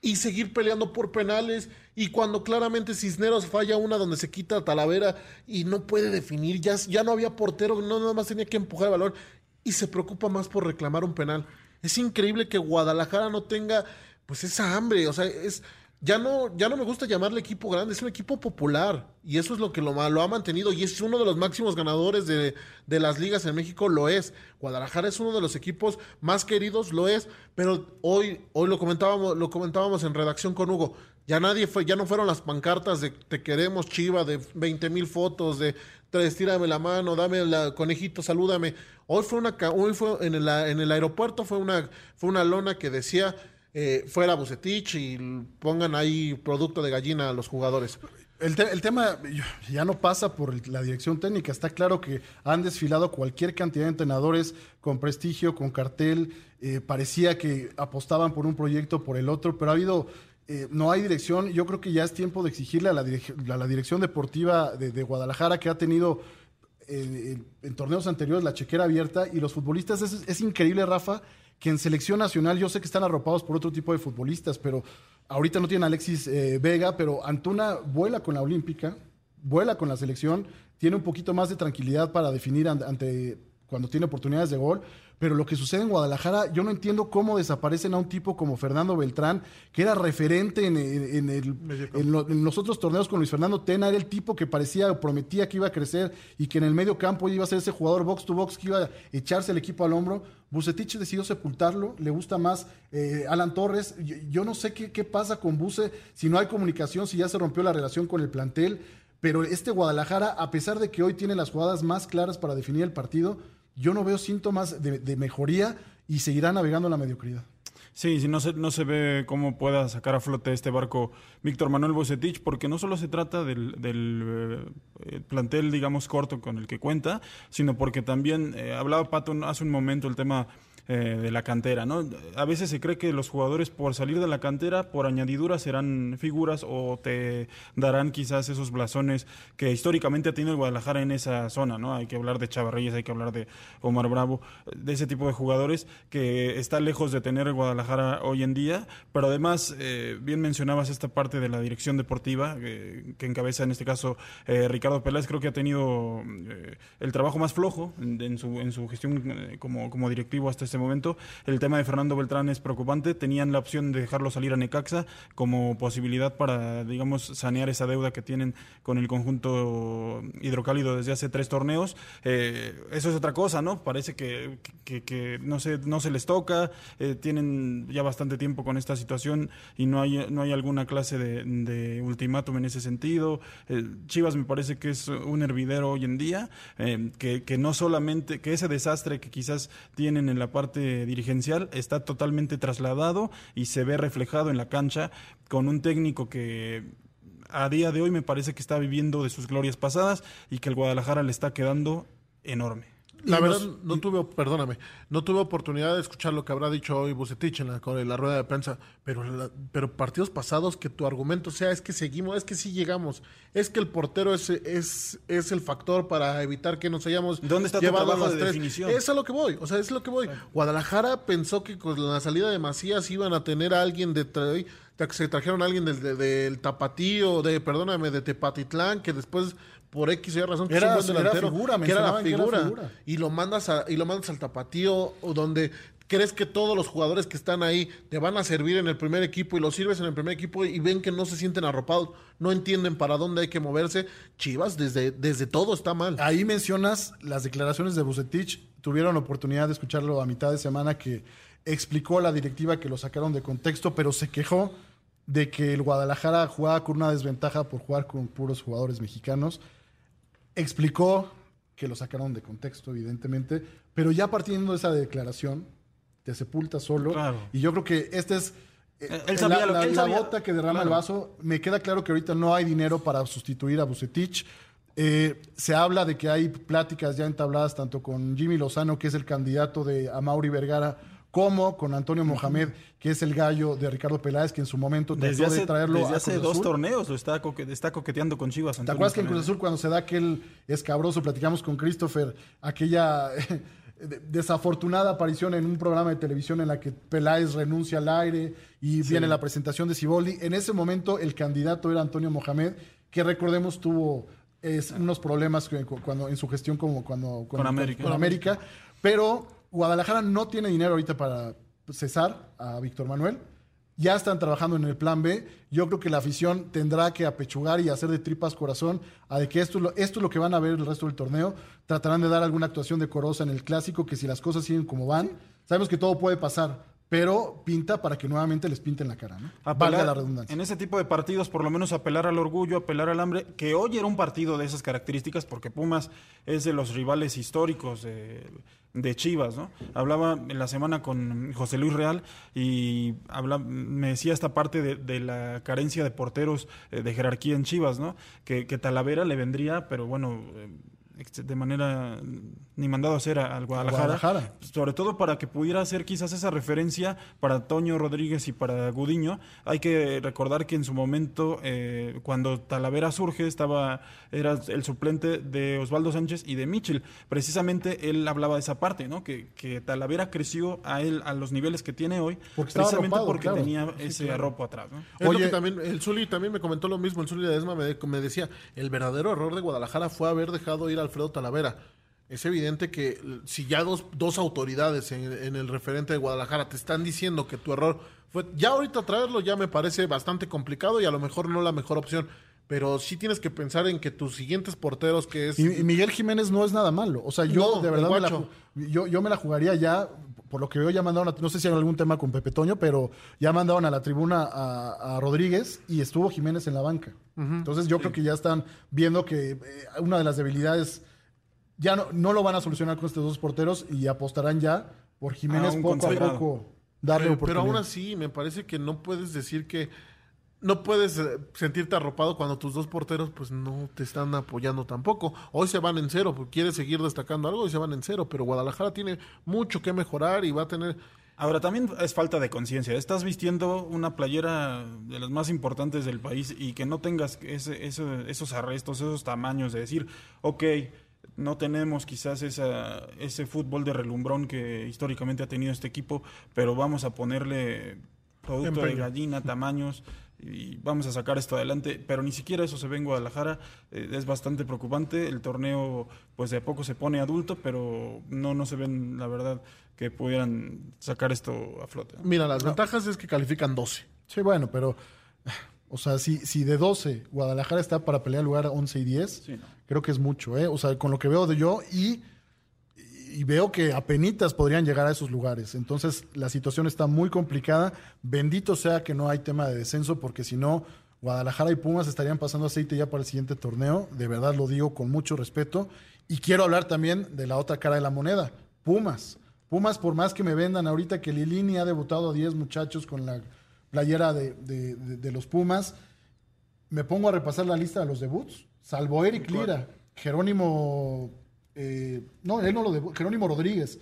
y seguir peleando por penales. Y cuando claramente Cisneros falla una donde se quita Talavera y no puede definir, ya, ya no había portero, no nada más tenía que empujar el balón y se preocupa más por reclamar un penal. Es increíble que Guadalajara no tenga pues esa hambre, o sea, es ya no, ya no me gusta llamarle equipo grande, es un equipo popular. Y eso es lo que lo, ha mantenido. Y es uno de los máximos ganadores de, de, las ligas en México, lo es. Guadalajara es uno de los equipos más queridos, lo es. Pero hoy, hoy lo comentábamos, lo comentábamos en redacción con Hugo. Ya nadie fue, ya no fueron las pancartas de te queremos chiva, de 20 mil fotos, de estírame la mano, dame el conejito, salúdame. Hoy fue una hoy fue en el, en el aeropuerto fue una, fue una lona que decía eh, fuera Bucetich y pongan ahí producto de gallina a los jugadores. El, el, tema ya no pasa por la dirección técnica. Está claro que han desfilado cualquier cantidad de entrenadores con prestigio, con cartel. Eh, parecía que apostaban por un proyecto, por el otro, pero ha habido. Eh, no hay dirección. Yo creo que ya es tiempo de exigirle a la, la dirección deportiva de, Guadalajara, que ha tenido en, torneos anteriores la chequera abierta, y los futbolistas. Es increíble, Rafa, que en selección nacional yo sé que están arropados por otro tipo de futbolistas, pero ahorita no tiene Alexis eh, Vega, pero Antuna vuela con la Olímpica, vuela con la selección, tiene un poquito más de tranquilidad para definir ante cuando tiene oportunidades de gol. Pero lo que sucede en Guadalajara, yo no entiendo cómo desaparecen a un tipo como Fernando Beltrán, que era referente en, en, el, en, los otros torneos con Luis Fernando Tena, era el tipo que parecía o prometía que iba a crecer y que en el medio campo iba a ser ese jugador box to box que iba a echarse el equipo al hombro. Bucetich decidió sepultarlo, le gusta más eh, Alan Torres. Yo, no sé qué, qué pasa con Buce, si no hay comunicación, si ya se rompió la relación con el plantel. Pero este Guadalajara, a pesar de que hoy tiene las jugadas más claras para definir el partido, yo no veo síntomas de, mejoría y seguirá navegando la mediocridad. Sí, si no se, no se ve cómo pueda sacar a flote este barco Víctor Manuel Bocetich, porque no solo se trata del, eh, plantel, digamos, corto con el que cuenta, sino porque también, eh, hablaba Pato hace un momento el tema eh, de la cantera, ¿no? A veces se cree que los jugadores por salir de la cantera, por añadidura, serán figuras o te darán quizás esos blasones que históricamente ha tenido el Guadalajara en esa zona, ¿no? Hay que hablar de Chavarreyes, hay que hablar de Omar Bravo, de ese tipo de jugadores que está lejos de tener el Guadalajara hoy en día, pero además, eh, bien mencionabas esta parte de la dirección deportiva que encabeza en este caso eh, Ricardo Peláez, creo que ha tenido el trabajo más flojo en, su, en su gestión como, como directivo hasta este momento. El tema de Fernando Beltrán es preocupante. Tenían la opción de dejarlo salir a Necaxa como posibilidad para, digamos, sanear esa deuda que tienen con el conjunto hidrocálido desde hace tres torneos. Eh, eso es otra cosa, ¿no? Parece que, que, no, se, no se les toca. Eh, tienen ya bastante tiempo con esta situación y no hay, no hay alguna clase de, de ultimátum en ese sentido. Eh, Chivas me parece que es un hervidero hoy en día, que, que no solamente, que ese desastre que quizás tienen en la parte dirigencial está totalmente trasladado y se ve reflejado en la cancha con un técnico que a día de hoy me parece que está viviendo de sus glorias pasadas y que el Guadalajara le está quedando enorme. La verdad, no tuve, perdóname, no tuve oportunidad de escuchar lo que habrá dicho hoy Bucetich en la, la rueda de prensa, pero, pero partidos pasados que tu argumento sea es que seguimos, es que sí llegamos, es que el portero es, es, es el factor para evitar que nos hayamos ¿Dónde está llevado tu las de Definición? Es a lo que voy, o sea, es lo que voy. Guadalajara pensó que con la salida de Macías iban a tener a alguien de se trajeron a alguien del, del, Tapatío, de, perdóname, de Tepatitlán, que después por X y razón que era, figura, que era la figura, y lo mandas a, y lo mandas al tapatío donde crees que todos los jugadores que están ahí te van a servir en el primer equipo y los sirves en el primer equipo y ven que no se sienten arropados, no entienden para dónde hay que moverse. Chivas desde, desde todo está mal. Ahí mencionas las declaraciones de Bucetich, tuvieron oportunidad de escucharlo a mitad de semana que explicó a la directiva que lo sacaron de contexto, pero se quejó de que el Guadalajara jugaba con una desventaja por jugar con puros jugadores mexicanos explicó que lo sacaron de contexto, evidentemente, pero ya partiendo de esa declaración, te sepulta solo. Y yo creo que esta es eh, la, la, gota que derrama el vaso. Me queda claro que ahorita no hay dinero para sustituir a Bucetich. Eh, se habla de que hay pláticas ya entabladas tanto con Jimmy Lozano, que es el candidato de Amauri Vergara, como con Antonio Mohamed, que es el gallo de Ricardo Peláez, que en su momento trató hace, de traerlo desde hace dos torneos lo está, está coqueteando con Chivas. ¿Te acuerdas que en Cruz Azul cuando se da aquel escabroso, platicamos con Christopher, aquella desafortunada aparición en un programa de televisión en la que Peláez renuncia al aire y viene la presentación de Ciboldi. En ese momento el candidato era Antonio Mohamed, que recordemos tuvo unos problemas cuando, en su gestión como cuando, con, América. con América, pero Guadalajara no tiene dinero ahorita para cesar a Víctor Manuel. ya están trabajando en el plan B. Yo creo que la afición tendrá que apechugar y hacer de tripas corazón a de que esto es, lo, esto es lo que van a ver el resto del torneo. Tratarán de dar alguna actuación decorosa en el clásico, que si las cosas siguen como van, sabemos que todo puede pasar, pero pinta para que nuevamente les pinten la cara, ¿no? Apelar- Valga la redundancia. En ese tipo de partidos, por lo menos apelar al orgullo, apelar al hambre, que hoy era un partido de esas características, porque Pumas es de los rivales históricos de, de Chivas, ¿no? Hablaba en la semana con José Luis Real y me decía esta parte de, de la carencia de porteros eh, de jerarquía en Chivas, ¿no? Que, que Talavera le vendría, pero bueno, eh, de manera ni mandado a hacer a- al Guadalajara, Guadalajara. sobre todo para que pudiera hacer quizás esa referencia para Toño Rodríguez y para Gudiño. Hay que recordar que en su momento, eh, cuando Talavera surge, estaba era el suplente de Osvaldo Sánchez y de Michel. Precisamente él hablaba de esa parte, ¿no? Que, que Talavera creció a él a los niveles que tiene hoy, Porque precisamente arropado, porque claro. tenía ese arropo atrás, ¿no? Es lo Oye- que también, el Zuli también me comentó lo mismo, el Zuli de Esma me, me decía, el verdadero error de Guadalajara fue haber dejado ir a Alfredo Talavera. Es evidente que si ya dos, dos autoridades en, en el referente de Guadalajara te están diciendo que tu error fue, ya ahorita traerlo ya me parece bastante complicado y a lo mejor no la mejor opción, pero sí tienes que pensar en que tus siguientes porteros, que es... Y, y Miguel Jiménez no es nada malo. O sea, yo No, de verdad me la, yo, yo me la jugaría ya, por lo que veo ya mandaron, a- no sé si hay algún tema con Pepe Toño, pero ya mandaron a la tribuna a, a Rodríguez y estuvo Jiménez en la banca. Entonces yo creo que ya están viendo que eh, una de las debilidades ya no, no lo van a solucionar con estos dos porteros y apostarán ya por Jiménez poco a poco darle pero, pero oportunidad. aún así, me parece que no puedes decir que no puedes eh, sentirte arropado cuando tus dos porteros pues no te están apoyando tampoco. Hoy se van en cero, porque quieres seguir destacando algo y se van en cero, pero Guadalajara tiene mucho que mejorar y va a tener Ahora, también es falta de conciencia. Estás vistiendo una playera de las más importantes del país y que no tengas ese, ese- esos arrestos, esos tamaños de decir, ok, no tenemos quizás esa, ese fútbol de relumbrón que históricamente ha tenido este equipo, pero vamos a ponerle producto de gallina, tamaños y vamos a sacar esto adelante, pero ni siquiera eso se ve en Guadalajara, eh, es bastante preocupante, el torneo pues de a poco se pone adulto, pero no, no se ven la verdad que pudieran sacar esto a flote. Mira, las ventajas es que califican 12. Sí, bueno, pero, o sea, si, si de 12 Guadalajara está para pelear lugar 11 y 10, Sí, no. creo que es mucho, ¿eh? O sea, con lo que veo de yo y, y veo que apenitas podrían llegar a esos lugares. Entonces, la situación está muy complicada. Bendito sea que no hay tema de descenso, porque si no, Guadalajara y Pumas estarían pasando aceite ya para el siguiente torneo. De verdad lo digo con mucho respeto. Y quiero hablar también de la otra cara de la moneda, Pumas. Pumas, por más que me vendan ahorita que Lilini ha debutado a 10 muchachos con la playera de, de- de- de los Pumas, me pongo a repasar la lista de los debuts, salvo Eric Lira, Jerónimo, eh, no, él no lo debutó, Jerónimo Rodríguez.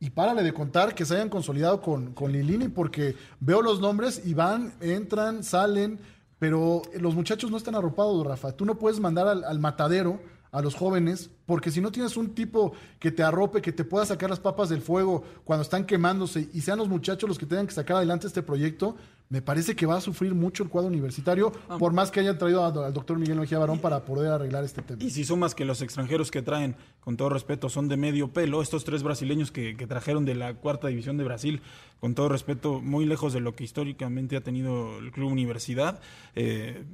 Y párale de contar que se hayan consolidado con, con Lilini, porque veo los nombres y van, entran, salen, pero los muchachos no están arropados, Rafa. Tú no puedes mandar al matadero a los jóvenes, porque si no tienes un tipo que te arrope, que te pueda sacar las papas del fuego cuando están quemándose y sean los muchachos los que tengan que sacar adelante este proyecto, me parece que va a sufrir mucho el cuadro universitario, por más que hayan traído al doctor Miguel Mejía Barón para poder arreglar este tema. Y si sumas que los extranjeros que traen, con todo respeto, son de medio pelo, estos tres brasileños que, que trajeron de la cuarta división de Brasil, con todo respeto, muy lejos de lo que históricamente ha tenido el club universidad, eh,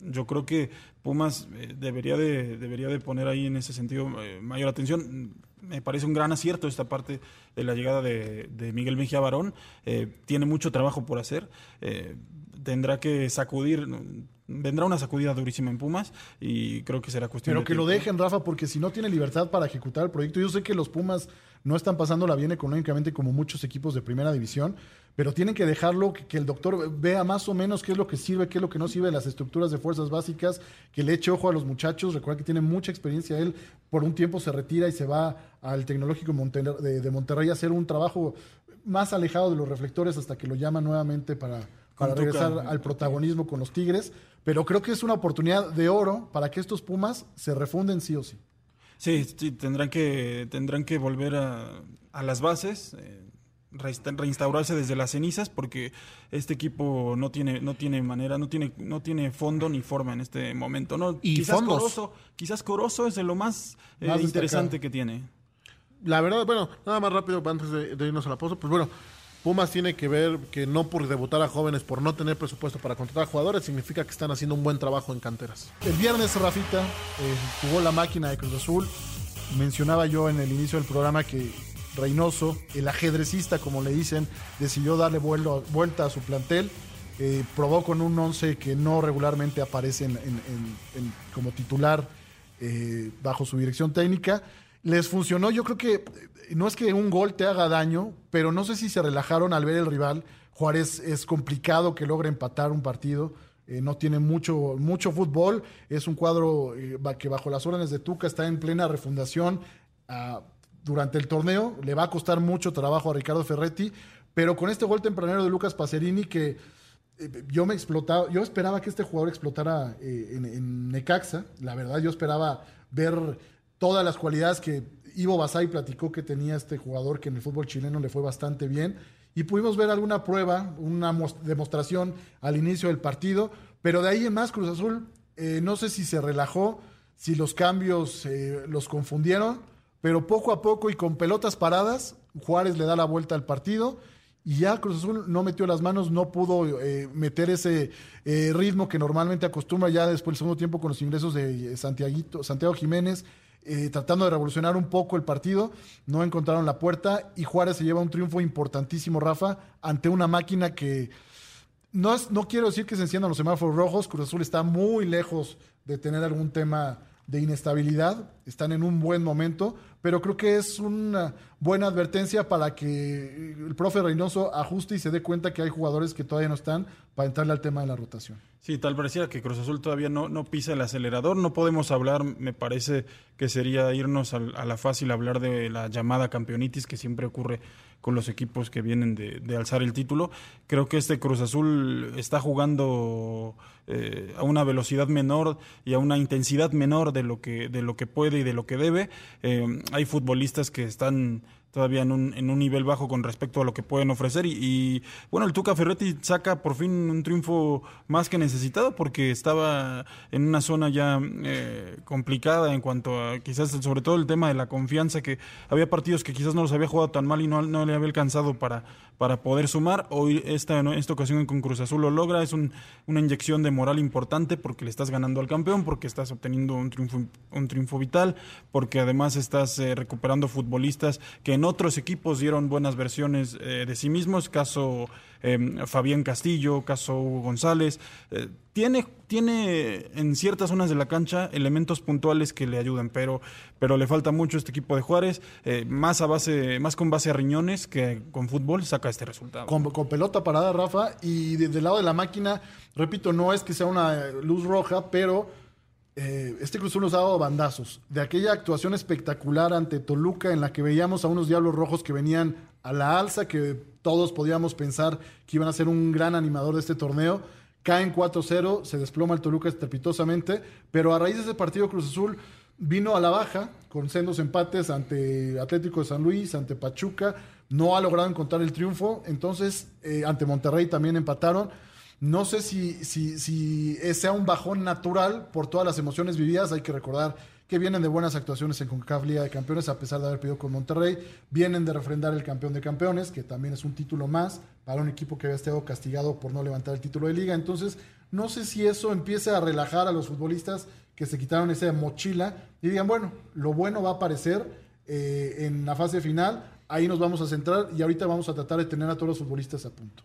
yo creo que Pumas eh, debería, de, debería de poner ahí en ese sentido eh, mayor atención. Me parece un gran acierto esta parte de la llegada de, de Miguel Mejía Barón. Eh, tiene mucho trabajo por hacer. Eh, tendrá que sacudir, vendrá una sacudida durísima en Pumas y creo que será cuestión Pero de que lo dejen, Rafa, porque si no tiene libertad para ejecutar el proyecto, yo sé que los Pumas no están pasándola bien económicamente como muchos equipos de primera división, pero tienen que dejarlo, que, que el doctor vea más o menos qué es lo que sirve, qué es lo que no sirve de las estructuras de fuerzas básicas, que le eche ojo a los muchachos, recuerda que tiene mucha experiencia él, por un tiempo se retira y se va al Tecnológico de, Monterrey a hacer un trabajo más alejado de los reflectores hasta que lo llaman nuevamente para, para regresar al protagonismo con los Tigres, pero creo que es una oportunidad de oro para que estos Pumas se refunden sí o sí. Sí, sí, tendrán que, tendrán que volver a, a las bases, eh, reinstaurarse desde las cenizas, porque este equipo no tiene, no tiene manera, no tiene, no tiene fondo ni forma en este momento. ¿no? Y quizás fondos. Corozo, quizás Corozo es de lo más, eh, Más interesante que tiene. La verdad, bueno, nada más rápido antes de, de irnos a la pausa, pues bueno, Pumas tiene que ver que no por debutar a jóvenes, por no tener presupuesto para contratar jugadores, significa que están haciendo un buen trabajo en canteras. El viernes, Rafita, eh, jugó la máquina de Cruz Azul. Mencionaba yo en el inicio del programa que Reynoso, el ajedrecista, como le dicen, decidió darle vuelo- vuelta a su plantel. Eh, probó con un 11 que no regularmente aparece como titular eh, bajo su dirección técnica. Les funcionó, yo creo que eh, no es que un gol te haga daño, pero no sé si se relajaron al ver el rival. Juárez es complicado que logre empatar un partido. eh, no tiene mucho, mucho fútbol. Es un cuadro eh, que bajo las órdenes de Tuca está en plena refundación. ah, durante el torneo le va a costar mucho trabajo a Ricardo Ferretti, pero con este gol tempranero de Lucas Pacerini que yo me explotaba, yo esperaba que este jugador explotara en Necaxa, la verdad yo esperaba ver todas las cualidades que Ivo Basay platicó que tenía este jugador que en el fútbol chileno le fue bastante bien. Y pudimos ver alguna prueba, una mos- demostración al inicio del partido, pero de ahí en más Cruz Azul, eh, no sé si se relajó, si los cambios eh, los confundieron, pero poco a poco y con pelotas paradas, Juárez le da la vuelta al partido y ya Cruz Azul no metió las manos, no pudo eh, meter ese eh, ritmo que normalmente acostumbra ya después del segundo tiempo con los ingresos de eh, Santiago Jiménez, eh, tratando de revolucionar un poco el partido, no encontraron la puerta y Juárez se lleva un triunfo importantísimo, Rafa, ante una máquina que no, es, no quiero decir que se enciendan los semáforos rojos, Cruz Azul está muy lejos de tener algún tema de inestabilidad, están en un buen momento, pero creo que es una buena advertencia para que el profe Reynoso ajuste y se dé cuenta que hay jugadores que todavía no están para entrarle al tema de la rotación. Sí, tal pareciera que Cruz Azul todavía no, no pisa el acelerador. No podemos hablar, me parece que sería irnos al- a, la fácil hablar de la llamada campeonitis que siempre ocurre con los equipos que vienen de, de alzar el título. Creo que este Cruz Azul está jugando eh, a una velocidad menor y a una intensidad menor de lo que, de lo que puede y de lo que debe. Eh, hay futbolistas que están todavía en un, en un nivel bajo con respecto a lo que pueden ofrecer. Y, y, bueno, el Tuca Ferretti saca por fin un triunfo más que necesitado porque estaba en una zona ya eh, complicada en cuanto a quizás sobre todo el tema de la confianza, que había partidos que quizás no los había jugado tan mal y no, no le había alcanzado para, para poder sumar. Hoy esta, ¿no? esta ocasión con Cruz Azul lo logra, es un, una inyección de moral importante porque le estás ganando al campeón, porque estás obteniendo un triunfo, un triunfo vital, porque además estás eh, recuperando futbolistas que en otros equipos dieron buenas versiones eh, de sí mismos, caso eh, Fabián Castillo, caso Hugo González. Tiene, tiene en ciertas zonas de la cancha elementos puntuales que le ayudan, pero, pero le falta mucho este equipo de Juárez, eh, más a base, más con base a riñones que con fútbol saca este resultado. Con, pelota parada, Rafa, y desde el lado de la máquina, repito, no es que sea una luz roja, pero eh, este Cruz nos ha dado bandazos. De aquella actuación espectacular ante Toluca en la que veíamos a unos Diablos Rojos que venían a la alza, que todos podíamos pensar que iban a ser un gran animador de este torneo. Caen 4-0, se desploma el Toluca estrepitosamente, pero a raíz de ese partido Cruz Azul vino a la baja con sendos empates ante Atlético de San Luis, ante Pachuca, no ha logrado encontrar el triunfo, entonces eh, ante Monterrey también empataron. No sé si, si, si sea un bajón natural por todas las emociones vividas. Hay que recordar que vienen de buenas actuaciones en CONCACAF Liga de Campeones, a pesar de haber perdido con Monterrey. Vienen de refrendar el campeón de campeones, que también es un título más para un equipo que había estado castigado por no levantar el título de liga. Entonces, no sé si eso empiece a relajar a los futbolistas que se quitaron esa mochila y digan, bueno, lo bueno va a aparecer eh, en la fase final. Ahí nos vamos a centrar y ahorita vamos a tratar de tener a todos los futbolistas a punto.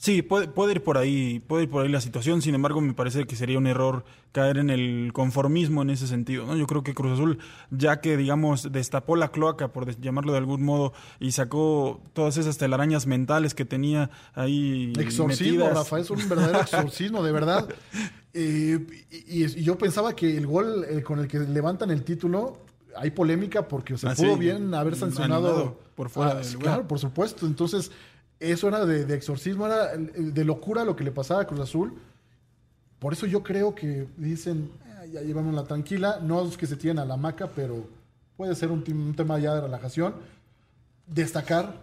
Sí, puede, puede, ir por ahí, puede ir por ahí la situación. Sin embargo, me parece que sería un error caer en el conformismo en ese sentido. ¿no? Yo creo que Cruz Azul, ya que digamos destapó la cloaca, por llamarlo de algún modo, y sacó todas esas telarañas mentales que tenía ahí. Exorcismo, metidas. Rafa, es un verdadero exorcismo, de verdad. Eh, y, y, yo pensaba que el gol eh, con el que levantan el título, hay polémica porque se Ah, pudo sí, bien haber sancionado. por fuera Ah, del lugar. Claro, por supuesto. Entonces, eso era de, exorcismo, era de locura lo que le pasaba a Cruz Azul. Por eso yo creo que dicen, eh, ya llevamos la tranquila. No es que se tienen a la maca, pero puede ser un, un tema ya de relajación. Destacar,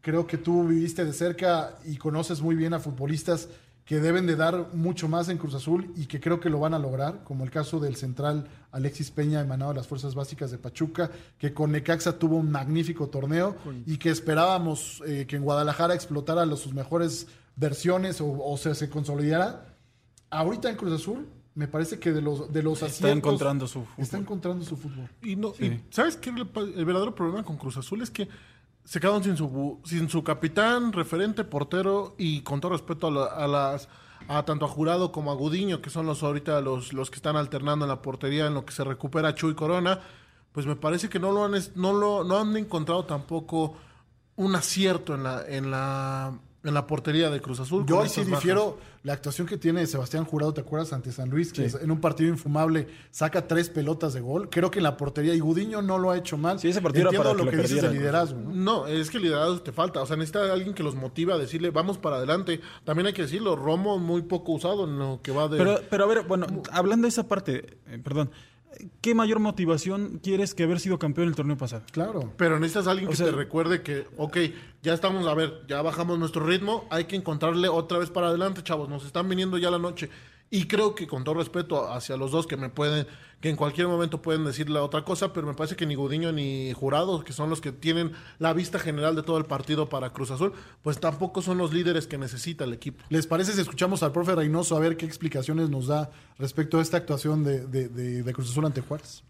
creo que tú viviste de cerca y conoces muy bien a futbolistas que deben de dar mucho más en Cruz Azul y que creo que lo van a lograr, como el caso del central Alexis Peña, emanado de las Fuerzas Básicas de Pachuca, que con Necaxa tuvo un magnífico torneo y que esperábamos eh, que en Guadalajara explotara los, sus mejores versiones o, o se, se consolidara. Ahorita en Cruz Azul, me parece que de los, de los Está aciertos... encontrando su fútbol. Está encontrando su fútbol. Y no, y ¿sabes qué? El, el verdadero problema con Cruz Azul es que se quedaron sin su sin su capitán, referente, portero y con todo respeto a, la- a las a tanto a Jurado como a Gudiño, que son los ahorita los, los que están alternando en la portería en lo que se recupera Chuy Corona, pues me parece que no lo han no lo no han encontrado tampoco un acierto en la en la en la portería de Cruz Azul. Yo sí bajas. difiero la actuación que tiene Sebastián Jurado, ¿te acuerdas? Ante San Luis, que en un partido infumable saca tres pelotas de gol. Creo que en la portería, y Gudiño no lo ha hecho mal. Sí, ese partido era Entiendo para que lo lo que dices de liderazgo. ¿no? No, es que el liderazgo te falta. O sea, necesita alguien que los motiva a decirle, vamos para adelante. También hay que decirlo, Romo muy poco usado en lo que va de... Pero, pero a ver, bueno, hablando de esa parte, eh, perdón, ¿qué mayor motivación quieres que haber sido campeón el torneo pasado? Claro. Pero necesitas alguien O que sea- te recuerde que, ok, ya estamos, a ver, ya bajamos nuestro ritmo, hay que encontrarle otra vez para adelante, chavos, nos están viniendo ya la noche. Y creo que con todo respeto hacia los dos que me pueden, que en cualquier momento pueden decir la otra cosa, pero me parece que ni Gudiño ni Jurado, que son los que tienen la vista general de todo el partido para Cruz Azul, pues tampoco son los líderes que necesita el equipo. ¿Les parece si escuchamos al profe Reynoso a ver qué explicaciones nos da respecto a esta actuación de, de- de- de Cruz Azul ante Juárez?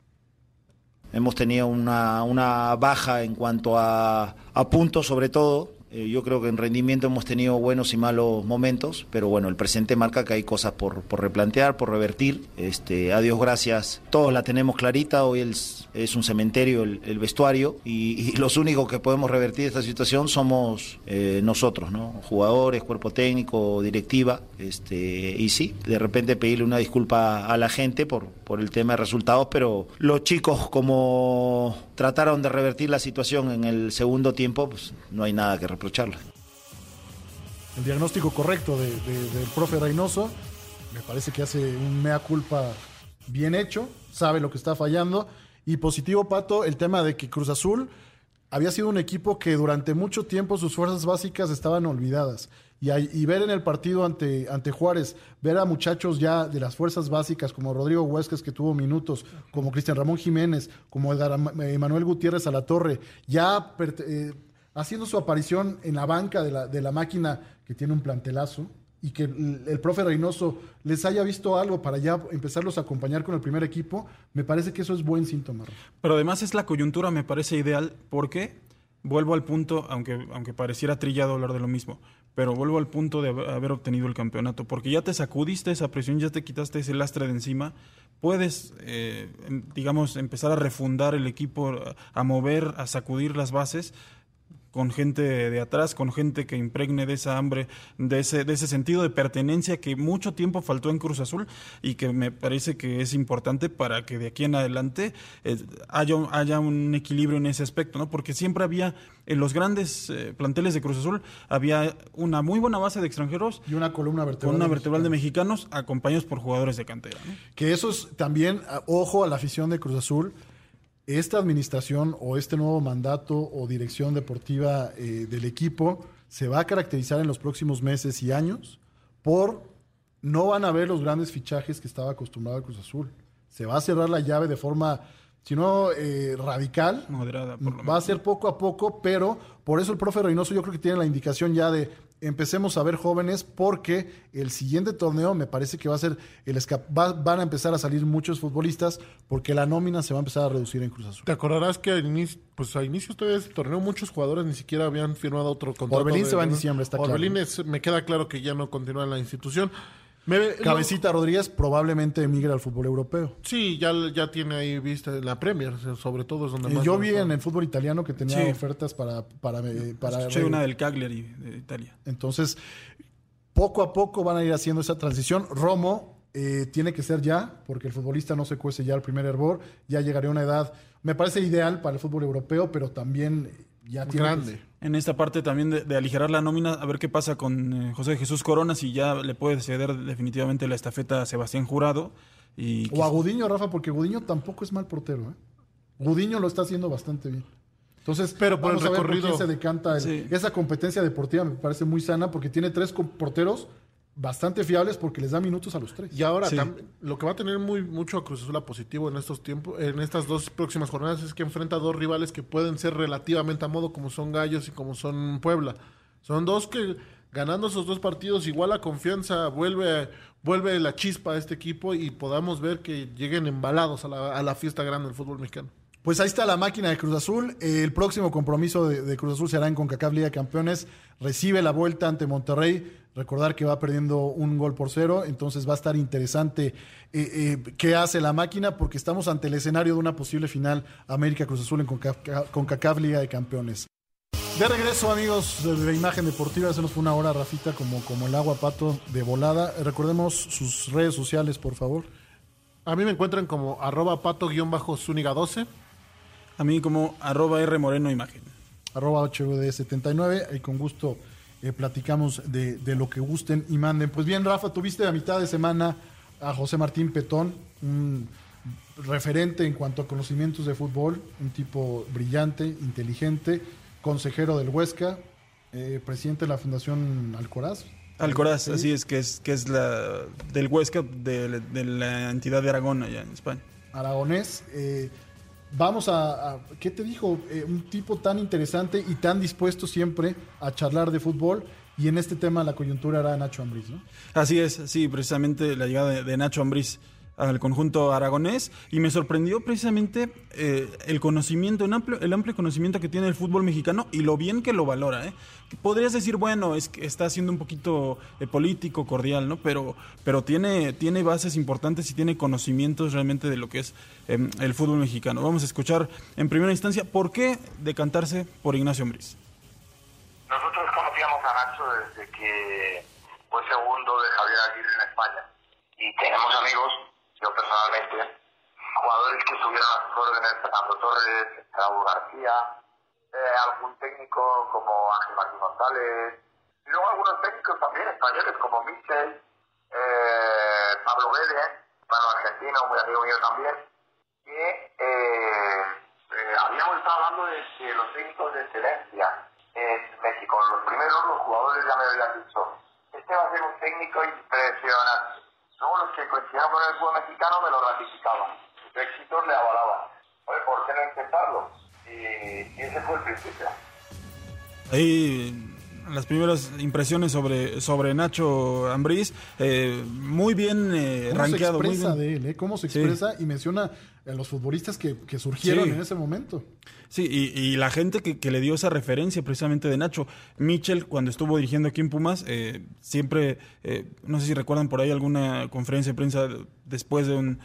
Hemos tenido una, una baja en cuanto a, a puntos, sobre todo. Eh, yo creo que en rendimiento hemos tenido buenos y malos momentos, pero bueno, el presente marca que hay cosas por, por replantear, por revertir. Este, a Dios gracias, todos la tenemos clarita. Hoy es, es un cementerio el, el vestuario y, los únicos que podemos revertir esta situación somos eh, nosotros, ¿no? Jugadores, cuerpo técnico, directiva. Este, y sí, de repente pedirle una disculpa a la gente por, por el tema de resultados, pero los chicos como trataron de revertir la situación en el segundo tiempo, pues no hay nada que El diagnóstico correcto de- de- del profe Reynoso. Me parece que hace un mea culpa bien hecho, sabe lo que está fallando. Y positivo, Pato, el tema de que Cruz Azul había sido un equipo que durante mucho tiempo sus fuerzas básicas estaban olvidadas. Y, hay- ver en el partido ante, ante Juárez, ver a muchachos ya de las fuerzas básicas como Rodrigo Huescas, que tuvo minutos, como Cristian Ramón Jiménez, como Edgar eh, Manuel Gutiérrez a la Torre, ya eh, haciendo su aparición en la banca de la, de la máquina que tiene un plantelazo y que el, el profe Reynoso les haya visto algo para ya empezarlos a acompañar con el primer equipo, me parece que eso es buen síntoma. Pero además es la coyuntura, me parece ideal, porque vuelvo al punto, aunque, aunque pareciera trillado hablar de lo mismo, pero vuelvo al punto de haber obtenido el campeonato, porque ya te sacudiste esa presión, ya te quitaste ese lastre de encima, puedes, eh, digamos, empezar a refundar el equipo, a mover, a sacudir las bases con gente de atrás, con gente que impregne de esa hambre, de ese, de ese sentido de pertenencia que mucho tiempo faltó en Cruz Azul y que me parece que es importante para que de aquí en adelante eh, haya, un- haya un equilibrio en ese aspecto, ¿no? Porque siempre había, en los grandes eh, planteles de Cruz Azul, había una muy buena base de extranjeros Y una columna vertebral. con una de vertebral de mexicanos. mexicanos acompañados por jugadores de cantera, ¿no? Que eso es también, ojo a la afición de Cruz Azul, esta administración o este nuevo mandato o dirección deportiva eh, del equipo se va a caracterizar en los próximos meses y años por no van a ver los grandes fichajes que estaba acostumbrado el Cruz Azul. Se va a cerrar la llave de forma, si no eh, radical, Moderada, por lo va a ser poco a poco, pero por eso el profe Reynoso yo creo que tiene la indicación ya de empecemos a ver jóvenes porque el siguiente torneo me parece que va a ser el va- van a empezar a salir muchos futbolistas porque la nómina se va a empezar a reducir en Cruz Azul. Te acordarás que al inicio, pues a inicios todavía de este torneo muchos jugadores ni siquiera habían firmado otro contrato. Orbelín de- se va en diciembre, está claro. Orbelín es- me queda claro que ya no continúa en la institución. Me- Cabecita Rodríguez probablemente emigre al fútbol europeo. sí, ya, ya tiene ahí vista la Premier, sobre todo es donde Eh, más yo vi en el fútbol italiano que tenía Sí. ofertas para para, eh, para Escuché una del Cagliari de Italia. Entonces, poco a poco van a ir haciendo esa transición. Romo eh, tiene que ser ya, porque el futbolista no se cuece ya el primer hervor, ya llegaría a una edad, me parece ideal para el fútbol europeo, pero también ya tiene grande. En esta parte también de, de aligerar la nómina, a ver qué pasa con eh, José Jesús Corona, si ya le puede ceder definitivamente la estafeta a Sebastián Jurado. Y o a Gudiño, Rafa, porque Gudiño tampoco es mal portero. ¿eh? Gudiño lo está haciendo bastante bien. Entonces, Pero por vamos el a ver por recorrido- quién se decanta. el- Sí. Esa competencia deportiva me parece muy sana porque tiene tres porteros bastante fiables porque les da minutos a los tres. Y ahora lo que va a tener muy mucho a Cruz Azul a positivo en estos tiempos, en estas dos próximas jornadas es que enfrenta a dos rivales que pueden ser relativamente a modo como son Gallos y como son Puebla. Son dos que ganando esos dos partidos igual la confianza vuelve vuelve la chispa a este equipo y podamos ver que lleguen embalados a la, a la fiesta grande del fútbol mexicano. Pues ahí está la máquina de Cruz Azul. El próximo compromiso de, Cruz Azul será en CONCACAF Liga de Campeones. Recibe la vuelta ante Monterrey. Recordar que va perdiendo un gol por cero. Entonces va a estar interesante eh, eh, qué hace la máquina porque estamos ante el escenario de una posible final América Cruz Azul en CONCACAF, Liga de Campeones. De regreso, amigos de, Imagen Deportiva, se nos fue una hora, Rafita, como, como el agua pato de volada. Recordemos sus redes sociales, por favor. A mí me encuentran como arroba pato-zúñiga12. A mí como arroba R Moreno Imagen. Arroba HVD79, y con gusto eh, platicamos de, lo que gusten y manden. Pues bien, Rafa, tuviste a mitad de semana a José Martín Petón, un referente en cuanto a conocimientos de fútbol, un tipo brillante, inteligente, consejero del Huesca, eh, presidente de la Fundación Alcoraz. Alcoraz, así es, que es, que es la del Huesca, de, la entidad de Aragón allá en España. Aragonés. Eh, vamos a, ¿qué te dijo? Eh, un tipo tan interesante y tan dispuesto siempre a charlar de fútbol. Y en este tema la coyuntura era Nacho Ambriz, ¿no? Así es, sí, precisamente la llegada de, Nacho Ambriz al conjunto aragonés y me sorprendió precisamente eh, el conocimiento, el amplio, el amplio conocimiento que tiene el fútbol mexicano y lo bien que lo valora. ¿eh? Podrías decir, bueno, es que está siendo un poquito eh, político, cordial, ¿no? Pero, pero tiene, tiene bases importantes y tiene conocimientos realmente de lo que es em, el fútbol mexicano. Vamos a escuchar en primera instancia por qué decantarse por Ignacio Ambriz. Nosotros conocíamos a Nacho desde que fue segundo de Javier Aguirre en España y tenemos amigos yo personalmente, jugadores que subieron a sus órdenes, Fernando Torres, Raúl García, eh, algún técnico como Ángel Martín González, y luego algunos técnicos también españoles como Michel, eh, Pablo Vélez, bueno, argentino, muy amigo mío también, que eh, habíamos estado hablando de, los técnicos de excelencia en México. Los primeros, los jugadores ya me habían dicho, este va a ser un técnico impresionante Luego los que coincidían con el fútbol mexicano me lo ratificaban. Su éxito le avalaba. Oye, ¿por qué no intentarlo? Y, y ese fue el principio. Ahí las primeras impresiones sobre, sobre Nacho Ambriz, eh, muy bien eh, ¿Cómo Se expresa de él, eh? ¿Cómo se expresa? Y menciona a los futbolistas que, surgieron en ese momento. Sí, y, la gente que, le dio esa referencia precisamente de Nacho. Mitchell, cuando estuvo dirigiendo aquí en Pumas, eh, siempre, no sé si recuerdan por ahí alguna conferencia de prensa después de un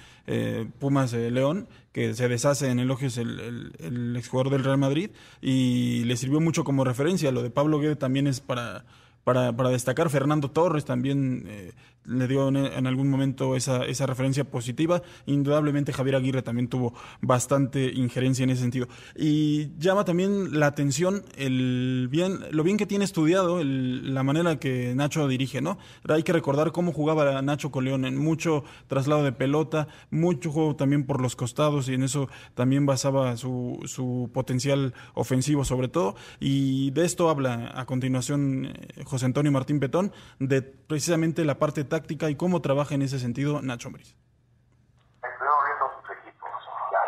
Pumas León, que se deshace en elogios el, el, exjugador del Real Madrid y le sirvió mucho como referencia. Lo de Pablo Guede también es para, para, para destacar. Fernando Torres también eh, le dio en, algún momento esa, esa referencia positiva. Indudablemente Javier Aguirre también tuvo bastante injerencia en ese sentido. Y llama también la atención el bien, lo bien que tiene estudiado la manera que Nacho dirige, ¿no? Hay que recordar cómo jugaba Nacho Coleón en mucho traslado de pelota, mucho juego también por los costados y en eso también basaba su, su potencial ofensivo sobre todo. Y de esto habla a continuación eh, José Antonio Martín Petón, de precisamente la parte táctica y cómo trabaja en ese sentido Nacho Ambriz. Estuvimos viendo sus equipos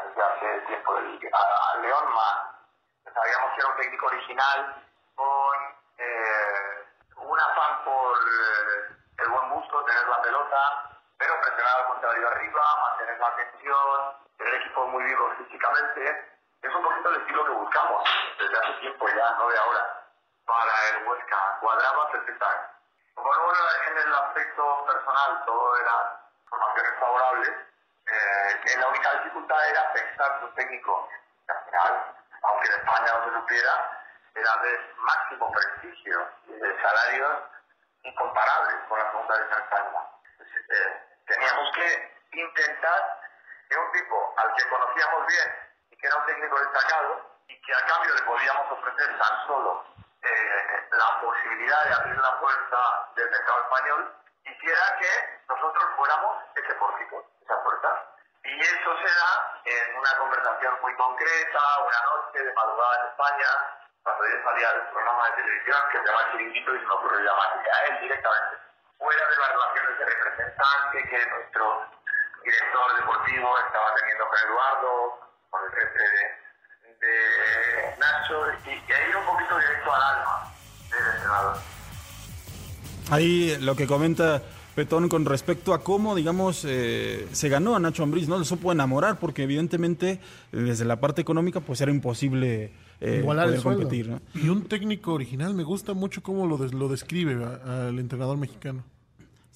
desde hace tiempo. a, León más. Sabíamos que era un técnico original con eh, un afán por eh, el buen gusto, tener la pelota, pero presionar al contrario arriba, mantener la atención, tener equipos muy vivos físicamente. Es un poquito el estilo que buscamos desde hace tiempo ya, no de ahora, para el Huesca. Cuadraba perfectamente. Bueno, en el aspecto personal todo era formaciones favorables. Eh, la única dificultad era pensar un técnico que al aunque en España no se supiera, era de máximo prestigio y de salarios incomparables con la segunda división española. Eh, teníamos que intentar que un tipo al que conocíamos bien y que era un técnico destacado y que a cambio le podíamos ofrecer tan solo eh, la posibilidad de abrir la puerta del mercado español quisiera que nosotros fuéramos ese pórtico, esa puerta. Y eso se da en una conversación muy concreta, una noche de madrugada en España, cuando yo salía del programa de televisión que se llama Chiringuito y se me ocurrió llamarle a él directamente. fuera de las relaciones de representante que nuestro director deportivo estaba teniendo con Eduardo, con el jefe de, de Nacho, y, y ahí un poquito directo al alma del entrenador. Ahí lo que comenta Petón con respecto a cómo, digamos, eh, se ganó a Nacho Ambriz, ¿no? Le supo enamorar porque evidentemente desde la parte económica pues era imposible eh, Igualar poder competir, ¿no? Y un técnico original, me gusta mucho cómo lo, des- lo describe al entrenador mexicano.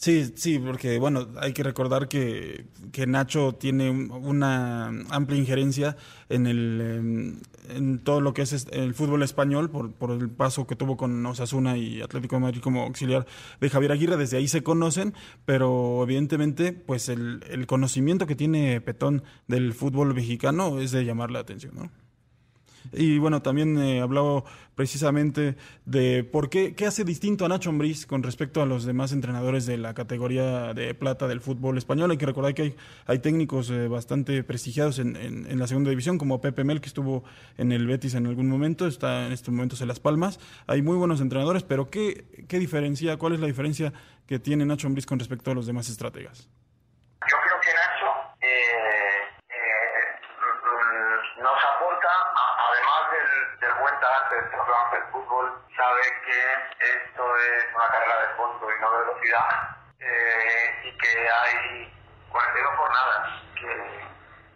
Sí, sí, porque bueno, hay que recordar que, que Nacho tiene un- una amplia injerencia en el em, en todo lo que es el fútbol español por, por el paso que tuvo con Osasuna y Atlético de Madrid como auxiliar de Javier Aguirre, desde ahí se conocen, pero evidentemente pues el, el conocimiento que tiene Petón del fútbol mexicano es de llamar la atención, ¿no? Y bueno, también eh, hablaba precisamente de por qué, qué hace distinto a Nacho Ambriz con respecto a los demás entrenadores de la categoría de plata del fútbol español. Hay que recordar que hay, hay técnicos eh, bastante prestigiados en, en- en la segunda división, como Pepe Mel, que estuvo en el Betis en algún momento, está en estos momentos en Las Palmas. Hay muy buenos entrenadores, pero ¿qué, qué diferencia, cuál es la diferencia que tiene Nacho Ambriz con respecto a los demás estrategas? Yo creo que Nacho eh, eh, mm, nos aporta, a- además del, buen talante del programa del fútbol, sabe que esto es una carrera de fondo y no de velocidad, eh, y que hay 42 jornadas que,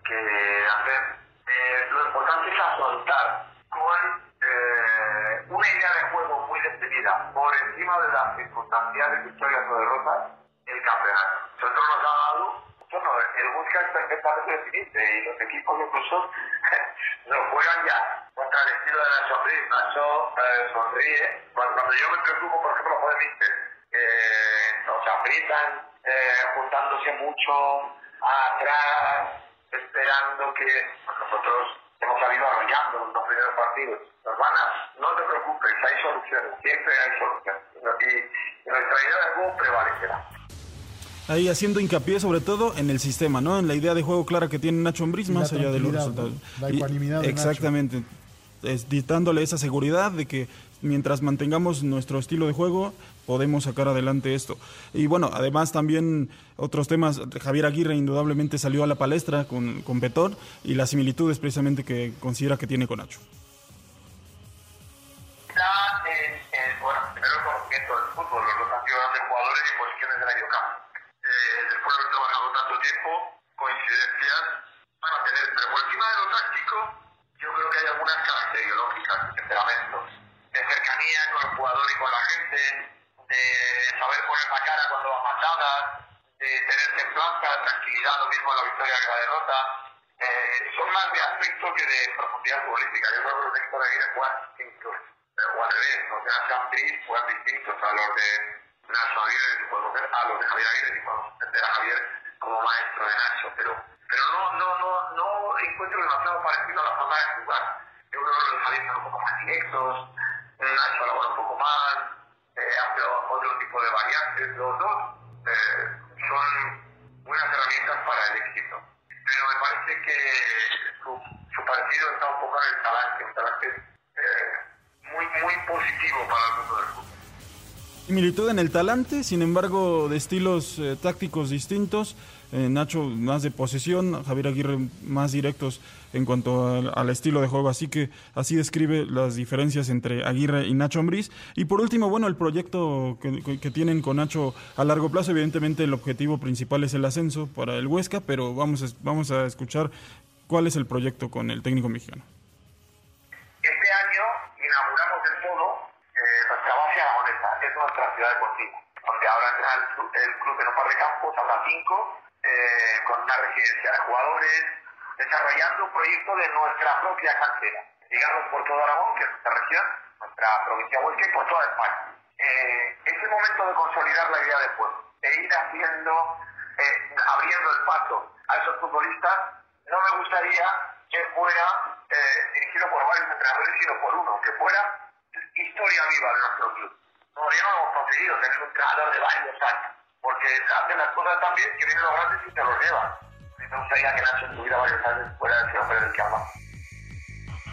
que hacer. Eh, lo importante es afrontar con eh, una idea de juego muy definida por encima de las circunstanciales victorias o derrotas el campeonato. Nosotros nos ha dado, bueno, el Busca es perfectamente definido y los equipos incluso nos juegan ya el estilo de Nacho Ambriz. Nacho eh, sonríe. Cuando, cuando yo me preocupo, por ejemplo, por el Mister, eh, nos aprietan eh, juntándose mucho atrás, esperando que nosotros hemos salido arrollando los primeros partidos. Nos van a, no te preocupes, hay soluciones, siempre hay soluciones. Y, y nuestra idea de juego prevalecerá. Ahí haciendo hincapié sobre todo en el sistema, ¿no? En la idea de juego clara que tiene Nacho Ambriz, Y más allá de los resultados. La Y- ecuanimidad de Nacho. Exactamente. Es, dándole esa seguridad de que mientras mantengamos nuestro estilo de juego, podemos sacar adelante esto. Y bueno, además también otros temas, Javier Aguirre indudablemente salió a la palestra con, con Petón y las similitudes precisamente que considera que tiene con Nacho. Coincidencias van a tener, pero por encima de lo táctico, yo creo que hay algunas características, temperamentos, de cercanía con el jugador y con la gente, de saber poner la cara cuando va matada, de tener templanza, tranquilidad, lo mismo en la victoria que la derrota. Eh, son más de aspecto que de profundidad futbolística. Yo creo que los técnicos de Aguirre juegan distintos, o al revés, los de Ambriz juegan distintos a los de Nacho Aguirre, a los de Javier Aguirre, si podemos entender a Javier como maestro de Nacho, pero, pero no, no, no, no encuentro demasiado parecido a la forma de jugar. Yo creo que los Javier son un poco más directos, Nacho elabora un poco más, eh, hace otro tipo de variantes, los dos eh, son buenas herramientas para el éxito. Pero me parece que su, su partido está un poco en el talante, un talante eh, muy, muy positivo para el mundo del fútbol. Similitud en el talante, sin embargo, de estilos eh, tácticos distintos. Eh, Nacho más de posesión, Javier Aguirre más directos en cuanto al, al estilo de juego. Así que así describe las diferencias entre Aguirre y Nacho Ambriz. Y por último, bueno, el proyecto que, tienen con Nacho a largo plazo, evidentemente el objetivo principal es el ascenso para el Huesca, pero vamos a, vamos a escuchar cuál es el proyecto con el técnico mexicano. Este año inauguramos del todo eh, nuestra base es nuestra ciudad deportiva, donde ahora el, el club en un par de campos, habrá cinco, eh, con una residencia de jugadores, desarrollando un proyecto de nuestra propia cantera, digamos por todo Aragón, que es nuestra región, nuestra provincia Huesca y por toda España. Eh, es el momento de consolidar la idea de juego, de ir haciendo, eh, abriendo el paso a esos futbolistas. No me gustaría que fuera eh, dirigido por varios entrenadores, sino por uno, que fuera historia viva de nuestro club. Todavía no hemos conseguido tener un entrenador de varios años, porque hacen las cosas tan bien que vienen los grandes y se los llevan. Me gustaría que Nacho estuviera varios años fuera de ese hombre del que hablamos.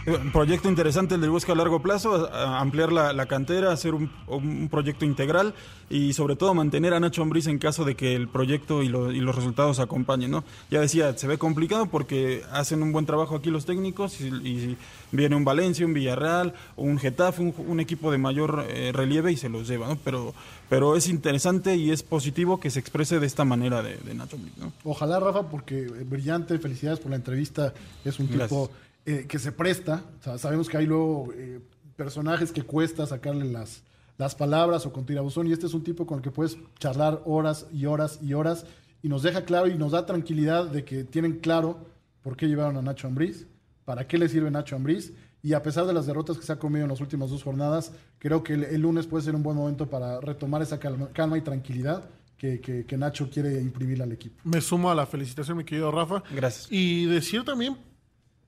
Un proyecto interesante el de Busca a largo plazo, a- ampliar la, la cantera, hacer un, un proyecto integral y sobre todo mantener a Nacho Ambriz en caso de que el proyecto y, lo- y los resultados acompañen. ¿no? Ya decía, se ve complicado porque hacen un buen trabajo aquí los técnicos y, y viene un Valencia, un Villarreal, un Getafe, un, un equipo de mayor eh, relieve y se los lleva. ¿no? Pero, pero es interesante y es positivo que se exprese de esta manera de, de Nacho Ambriz. ¿no? Ojalá, Rafa, porque brillante, felicidades por la entrevista. Es un tipo Gracias. Eh, que se presta. O sea, sabemos que hay luego eh, personajes que cuesta sacarle las, las palabras o con tirabuzón, y este es un tipo con el que puedes charlar horas y horas y horas, y nos deja claro y nos da tranquilidad de que tienen claro por qué llevaron a Nacho Ambriz, para qué le sirve Nacho Ambriz, y a pesar de las derrotas que se ha comido en las últimas dos jornadas, creo que el, el lunes puede ser un buen momento para retomar esa calma, calma y tranquilidad que, que- que Nacho quiere imprimir al equipo. Me sumo a la felicitación, mi querido Rafa. Gracias. Y decir también,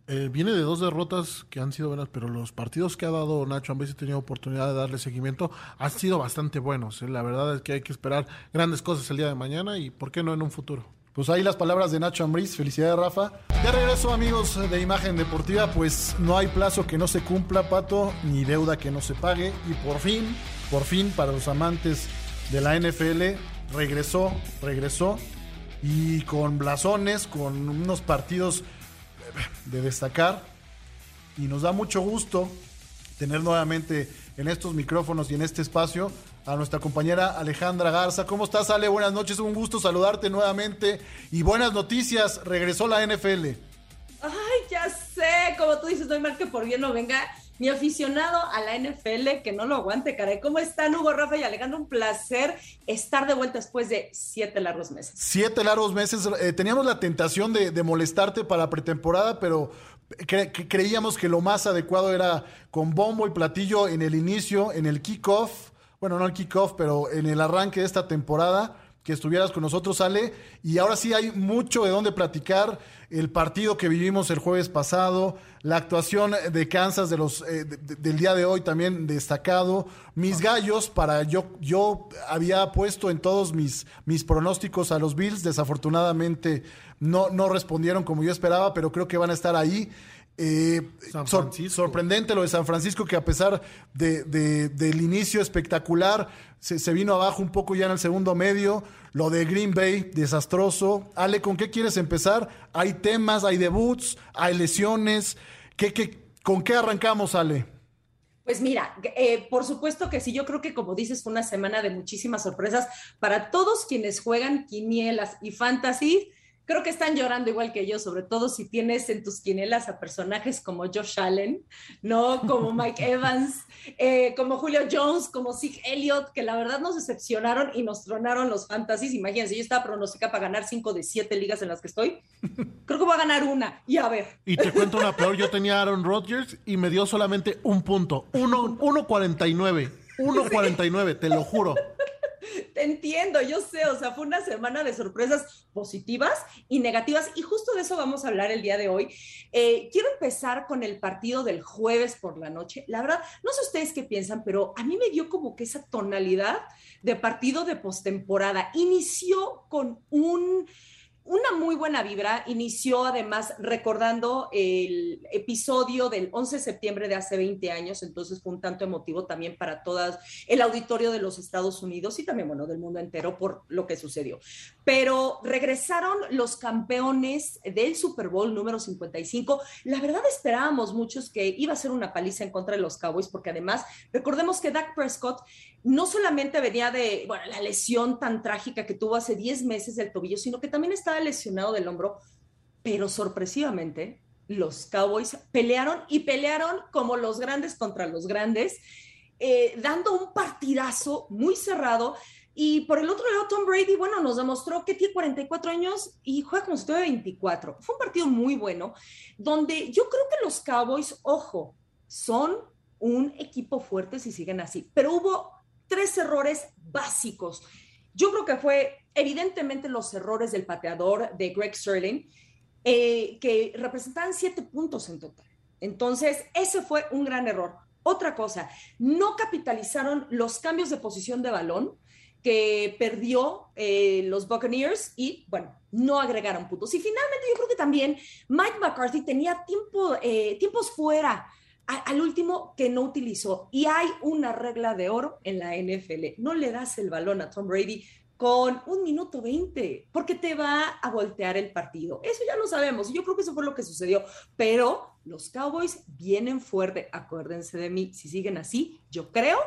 eh, viene de dos derrotas que han sido buenas, pero los partidos que ha dado Nacho Ambriz, he tenido oportunidad de darle seguimiento, han sido bastante buenos. eh. La verdad es que hay que esperar grandes cosas el día de mañana y, ¿por qué no, en un futuro? Pues ahí las palabras de Nacho Ambriz. Felicidades, Rafa. De regreso, amigos de Imagen Deportiva, pues no hay plazo que no se cumpla, Pato, ni deuda que no se pague. Y por fin, por fin, para los amantes de la NFL, regresó, regresó. Y con blasones, con unos partidos de destacar. Y nos da mucho gusto tener nuevamente en estos micrófonos y en este espacio a nuestra compañera Alejandra Garza. ¿Cómo estás, Ale? Buenas noches, un gusto saludarte nuevamente. Y buenas noticias, regresó la NFL. Ay, ya sé, como tú dices, no hay mal que por bien no venga. Mi aficionado a la NFL, que no lo aguante, caray. ¿Cómo están, Hugo, Rafa y Alejandro? Un placer estar de vuelta después de siete largos meses. Siete largos meses. eh, teníamos la tentación de, molestarte para pretemporada, pero cre- creíamos que lo más adecuado era con bombo y platillo en el inicio, en el kickoff. Bueno, no el kickoff, pero en el arranque de esta temporada, que estuvieras con nosotros, Ale. Y ahora sí hay mucho de dónde platicar. El partido que vivimos el jueves pasado, la actuación de Kansas de los, eh, de- de- del día de hoy también destacado. Mis gallos, para yo, yo había puesto en todos mis, mis pronósticos a los Bills. Desafortunadamente no, no respondieron como yo esperaba, pero creo que van a estar ahí. Eh, sor- sorprendente lo de San Francisco, que a pesar de, de- del inicio espectacular, se, vino abajo un poco ya en el segundo medio. Lo de Green Bay, desastroso. Ale, ¿con qué quieres empezar? Hay temas, hay debuts, hay lesiones. ¿Qué, qué, ¿Con qué arrancamos, Ale? Pues mira, eh, por supuesto que sí, yo creo que como dices fue una semana de muchísimas sorpresas para todos quienes juegan quinielas y fantasy. Creo que están llorando igual que yo, sobre todo si tienes en tus quinielas a personajes como Josh Allen, ¿no? Como Mike Evans, eh, como Julio Jones, como Zeke Elliott, que la verdad nos decepcionaron y nos tronaron los fantasies. Imagínense, yo estaba pronosticada para ganar cinco de siete ligas en las que estoy. Creo que voy a ganar una. Y a ver, Y te cuento una peor, yo tenía a Aaron Rodgers y me dio solamente un punto, Uno- 1.49, 1.49, te lo juro. Te entiendo, yo sé, o sea, fue una semana de sorpresas positivas y negativas y justo de eso vamos a hablar el día de hoy. Eh, quiero empezar con el partido del jueves por la noche. La verdad, no sé ustedes qué piensan, pero a mí me dio como que esa tonalidad de partido de postemporada. Inició con un una muy buena vibra. Inició además recordando el episodio del 11 de septiembre de hace 20 años, entonces fue un tanto emotivo también para todas el auditorio de los Estados Unidos y también, bueno, del mundo entero por lo que sucedió. Pero regresaron los campeones del Super Bowl número 55. La verdad esperábamos muchos que iba a ser una paliza en contra de los Cowboys, porque además recordemos que Dak Prescott no solamente venía de bueno, la lesión tan trágica que tuvo hace 10 meses del tobillo, sino que también estaba lesionado del hombro, pero sorpresivamente los Cowboys pelearon y pelearon como los grandes contra los grandes, eh, dando un partidazo muy cerrado. Y por el otro lado, Tom Brady, bueno, nos demostró que tiene 44 años y juega como si tuviera 24. Fue un partido muy bueno, donde yo creo que los Cowboys, ojo, son un equipo fuerte si siguen así, pero hubo tres errores básicos. Yo creo que fue evidentemente los errores del pateador de Greg Sterling, eh, que representaban siete puntos en total. Entonces, ese fue un gran error. Otra cosa, no capitalizaron los cambios de posición de balón que perdió eh, los Buccaneers y, bueno, no agregaron puntos. Y finalmente yo creo que también Mike McCarthy tenía tiempo, eh, tiempos fuera al último que no utilizó. Y hay una regla de oro en la NFL. No le das el balón a Tom Brady con un minuto 20, porque te va a voltear el partido. Eso ya lo sabemos. Yo creo que eso fue lo que sucedió. Pero los Cowboys vienen fuerte. Acuérdense de mí, si siguen así, yo creo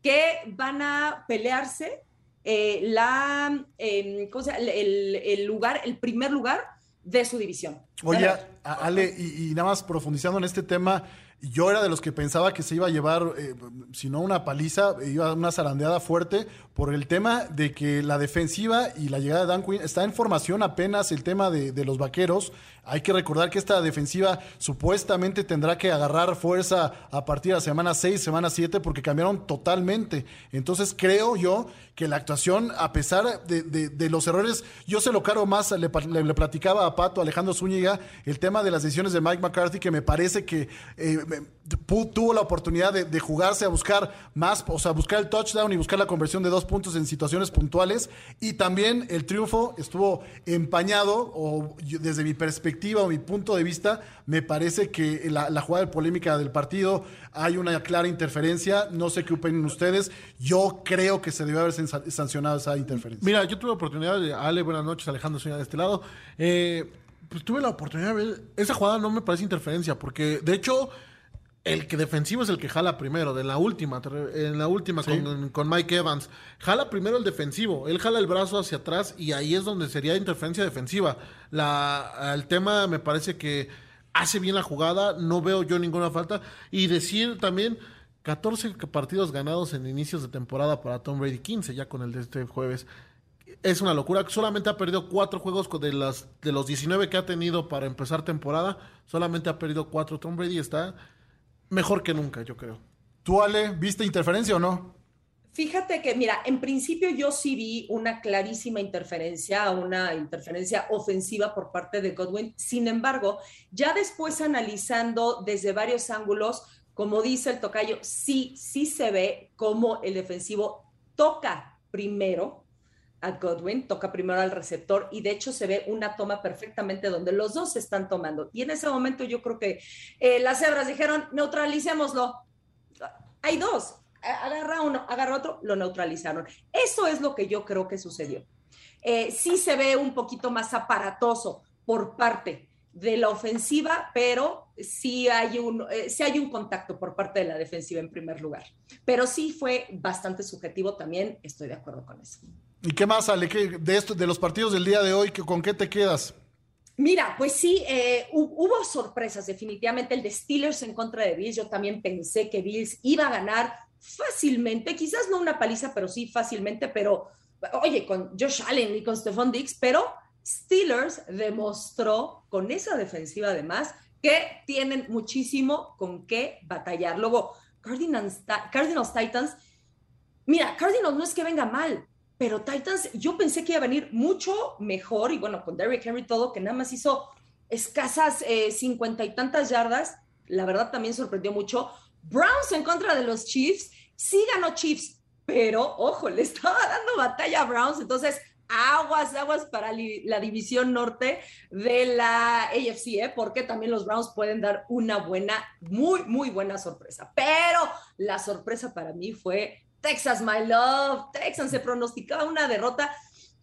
que van a pelearse eh, la, eh, el, el, lugar, el primer lugar de su división. Oye, Ale, y, y nada más profundizando en este tema, yo era de los que pensaba que se iba a llevar, eh, si no una paliza, iba a una zarandeada fuerte por el tema de que la defensiva y la llegada de Dan Quinn está en formación apenas el tema de, de los vaqueros. Hay que recordar que esta defensiva supuestamente tendrá que agarrar fuerza a partir de la semana 6, semana 7, porque cambiaron totalmente. Entonces creo yo que la actuación, a pesar de, de, los errores, yo se lo caro más, le, platicaba a Pato, Alejandro Zúñiga, el tema de las decisiones de Mike McCarthy, que me parece que eh, tuvo la oportunidad de, jugarse a buscar más, o sea, buscar el touchdown y buscar la conversión de dos puntos en situaciones puntuales. Y también el triunfo estuvo empañado, o desde mi perspectiva o mi punto de vista, me parece que la, la jugada de polémica del partido hay una clara interferencia. No sé qué opinan ustedes. Yo creo que se debe haber sancionado esa interferencia. Mira, yo tuve la oportunidad de. Ale, buenas noches, Alejandro Soña de este lado. Eh, pues tuve la oportunidad de ver. Esa jugada no me parece interferencia, porque de hecho el que defensivo es el que jala primero, de la última, en la última con, Mike Evans. Jala primero el defensivo, él jala el brazo hacia atrás y ahí es donde sería interferencia defensiva. La, el tema me parece que hace bien la jugada, no veo yo ninguna falta. Y decir también, 14 partidos ganados en inicios de temporada para Tom Brady, 15 ya con el de este jueves. Es una locura. Solamente ha perdido cuatro juegos de, las, de los 19 que ha tenido para empezar temporada. Solamente ha perdido cuatro. Tom Brady está mejor que nunca, yo creo. ¿Tú, Ale, viste interferencia o no? Fíjate que, mira, en principio yo sí vi una clarísima interferencia, una interferencia ofensiva por parte de Godwin. Sin embargo, ya después analizando desde varios ángulos, como dice el tocayo, sí, sí se ve cómo el defensivo toca primero a Godwin, toca primero al receptor y de hecho se ve una toma perfectamente donde los dos se están tomando. Y en ese momento yo creo que eh, las cebras dijeron, neutralicémoslo. Hay dos, agarra uno, agarra otro, lo neutralizaron. Eso es lo que yo creo que sucedió. Eh, sí se ve un poquito más aparatoso por parte de la ofensiva, pero sí hay, un, eh, sí hay un contacto por parte de la defensiva en primer lugar. Pero sí fue bastante subjetivo también, estoy de acuerdo con eso. ¿Y qué más, Ale? de, esto, de los partidos del día de hoy, ¿con qué te quedas? Mira, pues sí, eh, hubo sorpresas, definitivamente. El de Steelers en contra de Bills, yo también pensé que Bills iba a ganar fácilmente, quizás no una paliza, pero sí fácilmente, pero oye, con Josh Allen y con Stephon Diggs, pero Steelers demostró con esa defensiva además que tienen muchísimo con qué batallar. Luego, Cardinals, Cardinals Titans, mira, Cardinals no es que venga mal, pero Titans, yo pensé que iba a venir mucho mejor y bueno, con Derrick Henry todo, que nada más hizo escasas eh, cincuenta y tantas yardas, la verdad también sorprendió mucho. Browns en contra de los Chiefs, sí ganó Chiefs, pero ojo, le estaba dando batalla a Browns, entonces aguas, aguas para la división norte de la AFC, ¿eh? porque también los Browns pueden dar una buena, muy, muy buena sorpresa. Pero la sorpresa para mí fue Texas, my love. Texas se pronosticaba una derrota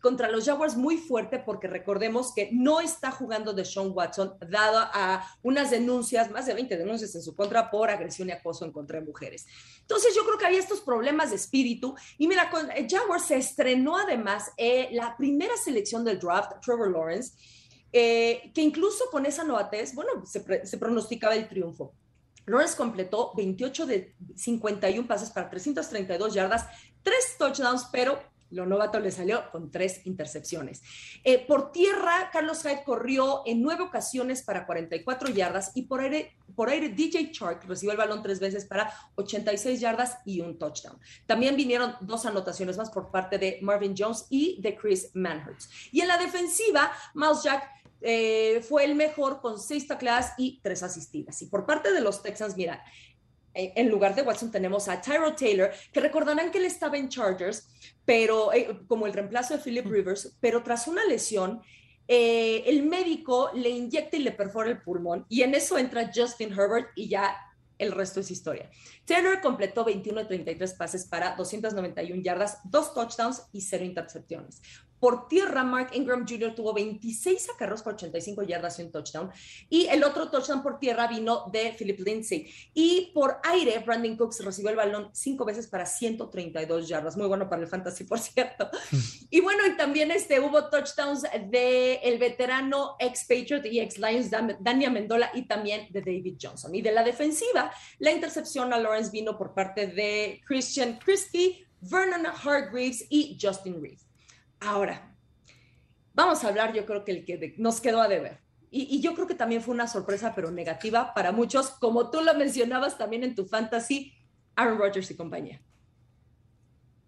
contra los Jaguars muy fuerte porque recordemos que no está jugando de Sean Watson dado a unas denuncias, más de 20 denuncias en su contra por agresión y acoso en contra de mujeres. Entonces yo creo que había estos problemas de espíritu y mira, con eh, Jaguars se estrenó además eh, la primera selección del draft, Trevor Lawrence, eh, que incluso con esa novatez, bueno, se, se pronosticaba el triunfo. Lawrence completó 28 de 51 pases para 332 yardas, tres touchdowns, pero lo novato le salió con tres intercepciones. Eh, por tierra, Carlos Hyde corrió en nueve ocasiones para 44 yardas y por aire, por aire DJ Chark recibió el balón tres veces para 86 yardas y un touchdown. También vinieron dos anotaciones más por parte de Marvin Jones y de Chris Manhurts. Y en la defensiva, Miles Jack eh, fue el mejor con seis tacleadas y tres asistidas. Y por parte de los Texans, mira, en lugar de Watson tenemos a Tyro Taylor, que recordarán que él estaba en Chargers, pero eh, como el reemplazo de Philip Rivers, pero tras una lesión, eh, el médico le inyecta y le perfora el pulmón y en eso entra Justin Herbert y ya el resto es historia. Taylor completó 21 de 33 pases para 291 yardas, dos touchdowns y cero intercepciones. Por tierra, Mark Ingram Jr. tuvo 26 acarreos para 85 yardas y un touchdown. Y el otro touchdown por tierra vino de Philip Lindsay. Y por aire, Brandon Cooks recibió el balón cinco veces para 132 yardas. Muy bueno para el fantasy, por cierto. y bueno, y también este, hubo touchdowns de el veterano ex-Patriot y ex-Lions, Dania Mendola, y también de David Johnson. Y de la defensiva, la intercepción a Lawrence vino por parte de Christian Christie, Vernon Hargreaves y Justin Reed. Ahora, vamos a hablar, yo creo que el que nos quedó a deber. Y, yo creo que también fue una sorpresa, pero negativa para muchos, como tú lo mencionabas también en tu fantasy, Aaron Rodgers y compañía.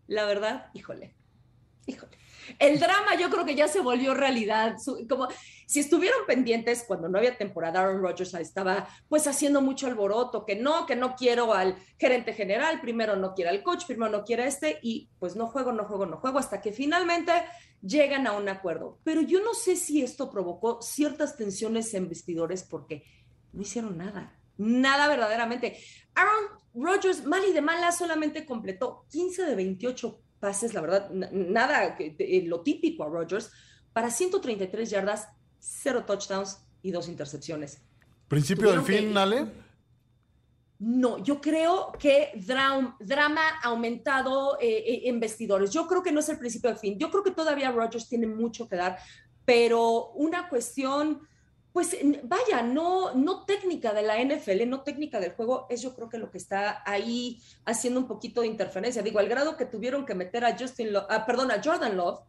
La verdad, híjole, híjole. El drama yo creo que ya se volvió realidad. Como si estuvieron pendientes cuando no había temporada, Aaron Rodgers estaba pues haciendo mucho alboroto, que no, que no quiero al gerente general, primero no quiero al coach, primero no quiero a este y pues no juego, no juego, no juego, hasta que finalmente llegan a un acuerdo. Pero yo no sé si esto provocó ciertas tensiones en vestidores porque no hicieron nada, nada verdaderamente. Aaron Rodgers, mal y de mala, solamente completó 15 de 28 pases, la verdad, nada, eh, lo típico a Rodgers, para 133 yardas, cero touchdowns y dos intercepciones. ¿Principio del fin, Ale? No, yo creo que drama, drama aumentado eh, eh, en vestidores. Yo creo que no es el principio del fin. Yo creo que todavía Rodgers tiene mucho que dar, pero una cuestión pues vaya, no, no técnica de la NFL, no técnica del juego, es yo creo que lo que está ahí haciendo un poquito de interferencia. Digo, al grado que tuvieron que meter a Justin, ah, perdón, a Jordan Love,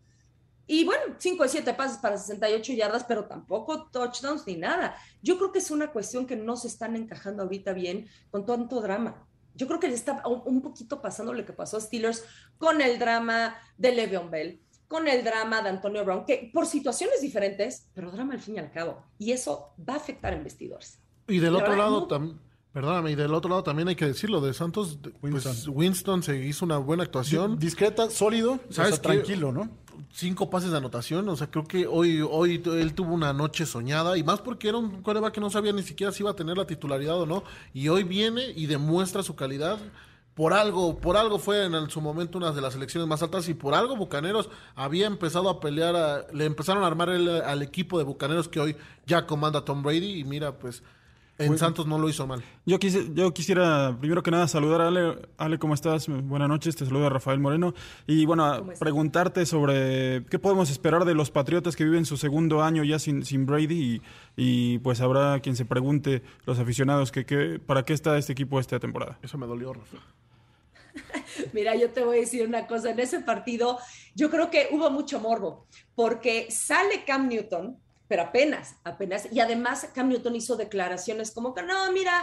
y bueno, 5 de 7 pases para 68 yardas, pero tampoco touchdowns ni nada. Yo creo que es una cuestión que no se están encajando ahorita bien con tanto drama. Yo creo que le está un poquito pasando lo que pasó a Steelers con el drama de Le'Veon Bell con el drama de Antonio Brown, que por situaciones diferentes, pero drama al fin y al cabo. Y eso va a afectar a investidores. Y del otro lado también. Perdóname, y del otro lado también hay que decirlo, de Santos, pues, Winston. se hizo una buena actuación. Discreta, sólido, ¿Sabes tranquilo, ¿no? Cinco pases de anotación, o sea, creo que hoy, hoy él tuvo una noche soñada, y más porque era un coreback que no sabía ni siquiera si iba a tener la titularidad o no, y hoy viene y demuestra su calidad por algo, por algo fue en su momento una de las elecciones más altas y por algo Bucaneros había empezado a pelear, le empezaron a armar al equipo de Bucaneros que hoy ya comanda Tom Brady y mira, pues en Santos no lo hizo mal. Yo, yo quisiera, primero que nada, saludar a Ale. Ale, ¿cómo estás? Buenas noches, te saluda Rafael Moreno. Y bueno, preguntarte sobre qué podemos esperar de los Patriotas que viven su segundo año ya sin, sin Brady. Y, pues habrá quien se pregunte, los aficionados, que, ¿para qué está este equipo esta temporada? Eso me dolió, Rafa. Mira, yo te voy a decir una cosa, en ese partido yo creo que hubo mucho morbo, porque sale Cam Newton, pero apenas, apenas, y además Cam Newton hizo declaraciones como que, no, mira,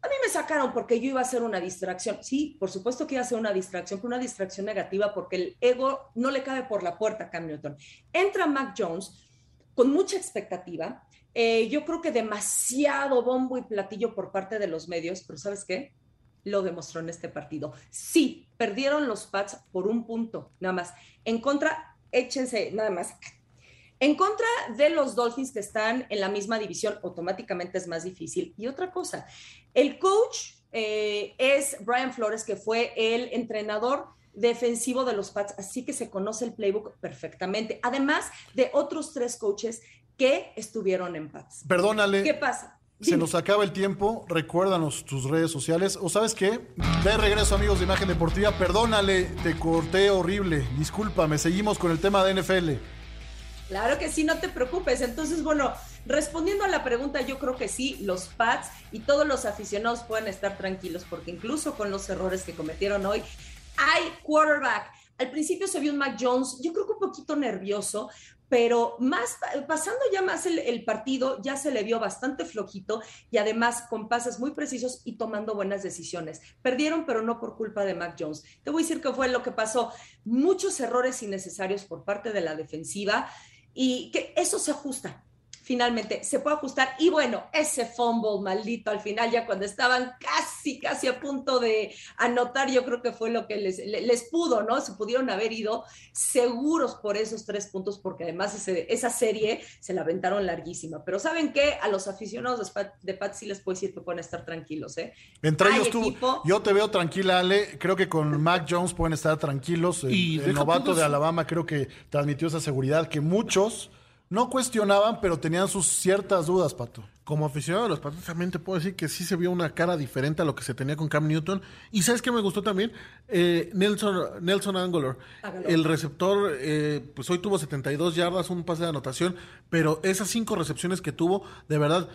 a mí me sacaron porque yo iba a hacer una distracción. Sí, por supuesto que iba a ser una distracción, pero una distracción negativa porque el ego no le cabe por la puerta a Cam Newton. Entra Mac Jones con mucha expectativa, eh, yo creo que demasiado bombo y platillo por parte de los medios, pero ¿sabes qué? lo demostró en este partido. Sí, perdieron los Pats por un punto, nada más. En contra, échense, nada más. En contra de los Dolphins que están en la misma división, automáticamente es más difícil. Y otra cosa, el coach eh, es Brian Flores, que fue el entrenador defensivo de los Pats, así que se conoce el playbook perfectamente, además de otros tres coaches que estuvieron en Pats. Perdónale. ¿Qué pasa? Se nos acaba el tiempo. Recuérdanos tus redes sociales. O sabes qué? De regreso, amigos de Imagen Deportiva. Perdónale, te corté horrible. Discúlpame. Seguimos con el tema de NFL. Claro que sí, no te preocupes. Entonces, bueno, respondiendo a la pregunta, yo creo que sí, los Pats y todos los aficionados pueden estar tranquilos porque incluso con los errores que cometieron hoy, hay quarterback. Al principio se vio un Mac Jones, yo creo que un poquito nervioso, pero más pasando ya más el, partido, ya se le vio bastante flojito y además con pases muy precisos y tomando buenas decisiones. Perdieron, pero no por culpa de Mac Jones. Te voy a decir que fue lo que pasó. Muchos errores innecesarios por parte de la defensiva y que eso se ajusta. Finalmente se puede ajustar. Y bueno, ese fumble maldito al final, ya cuando estaban casi, casi a punto de anotar, yo creo que fue lo que les, les pudo, ¿no? Se pudieron haber ido seguros por esos tres puntos, porque además esa serie se la aventaron larguísima. Pero ¿saben qué? A los aficionados de Pat, sí les puedo decir que pueden estar tranquilos, ¿eh? Entre ellos tú, yo te veo tranquila, Ale. Creo que con Mac Jones pueden estar tranquilos. Y el, novato de Alabama creo que transmitió esa seguridad que muchos no cuestionaban, pero tenían sus ciertas dudas, Pato. Como aficionado de los Patos, también te puedo decir que sí se vio una cara diferente a lo que se tenía con Cam Newton. Y ¿sabes qué me gustó también? Eh, Nelson, Nelson Angular, el receptor, eh, pues hoy tuvo 72 yardas, un pase de anotación, pero esas cinco recepciones que tuvo, de verdad,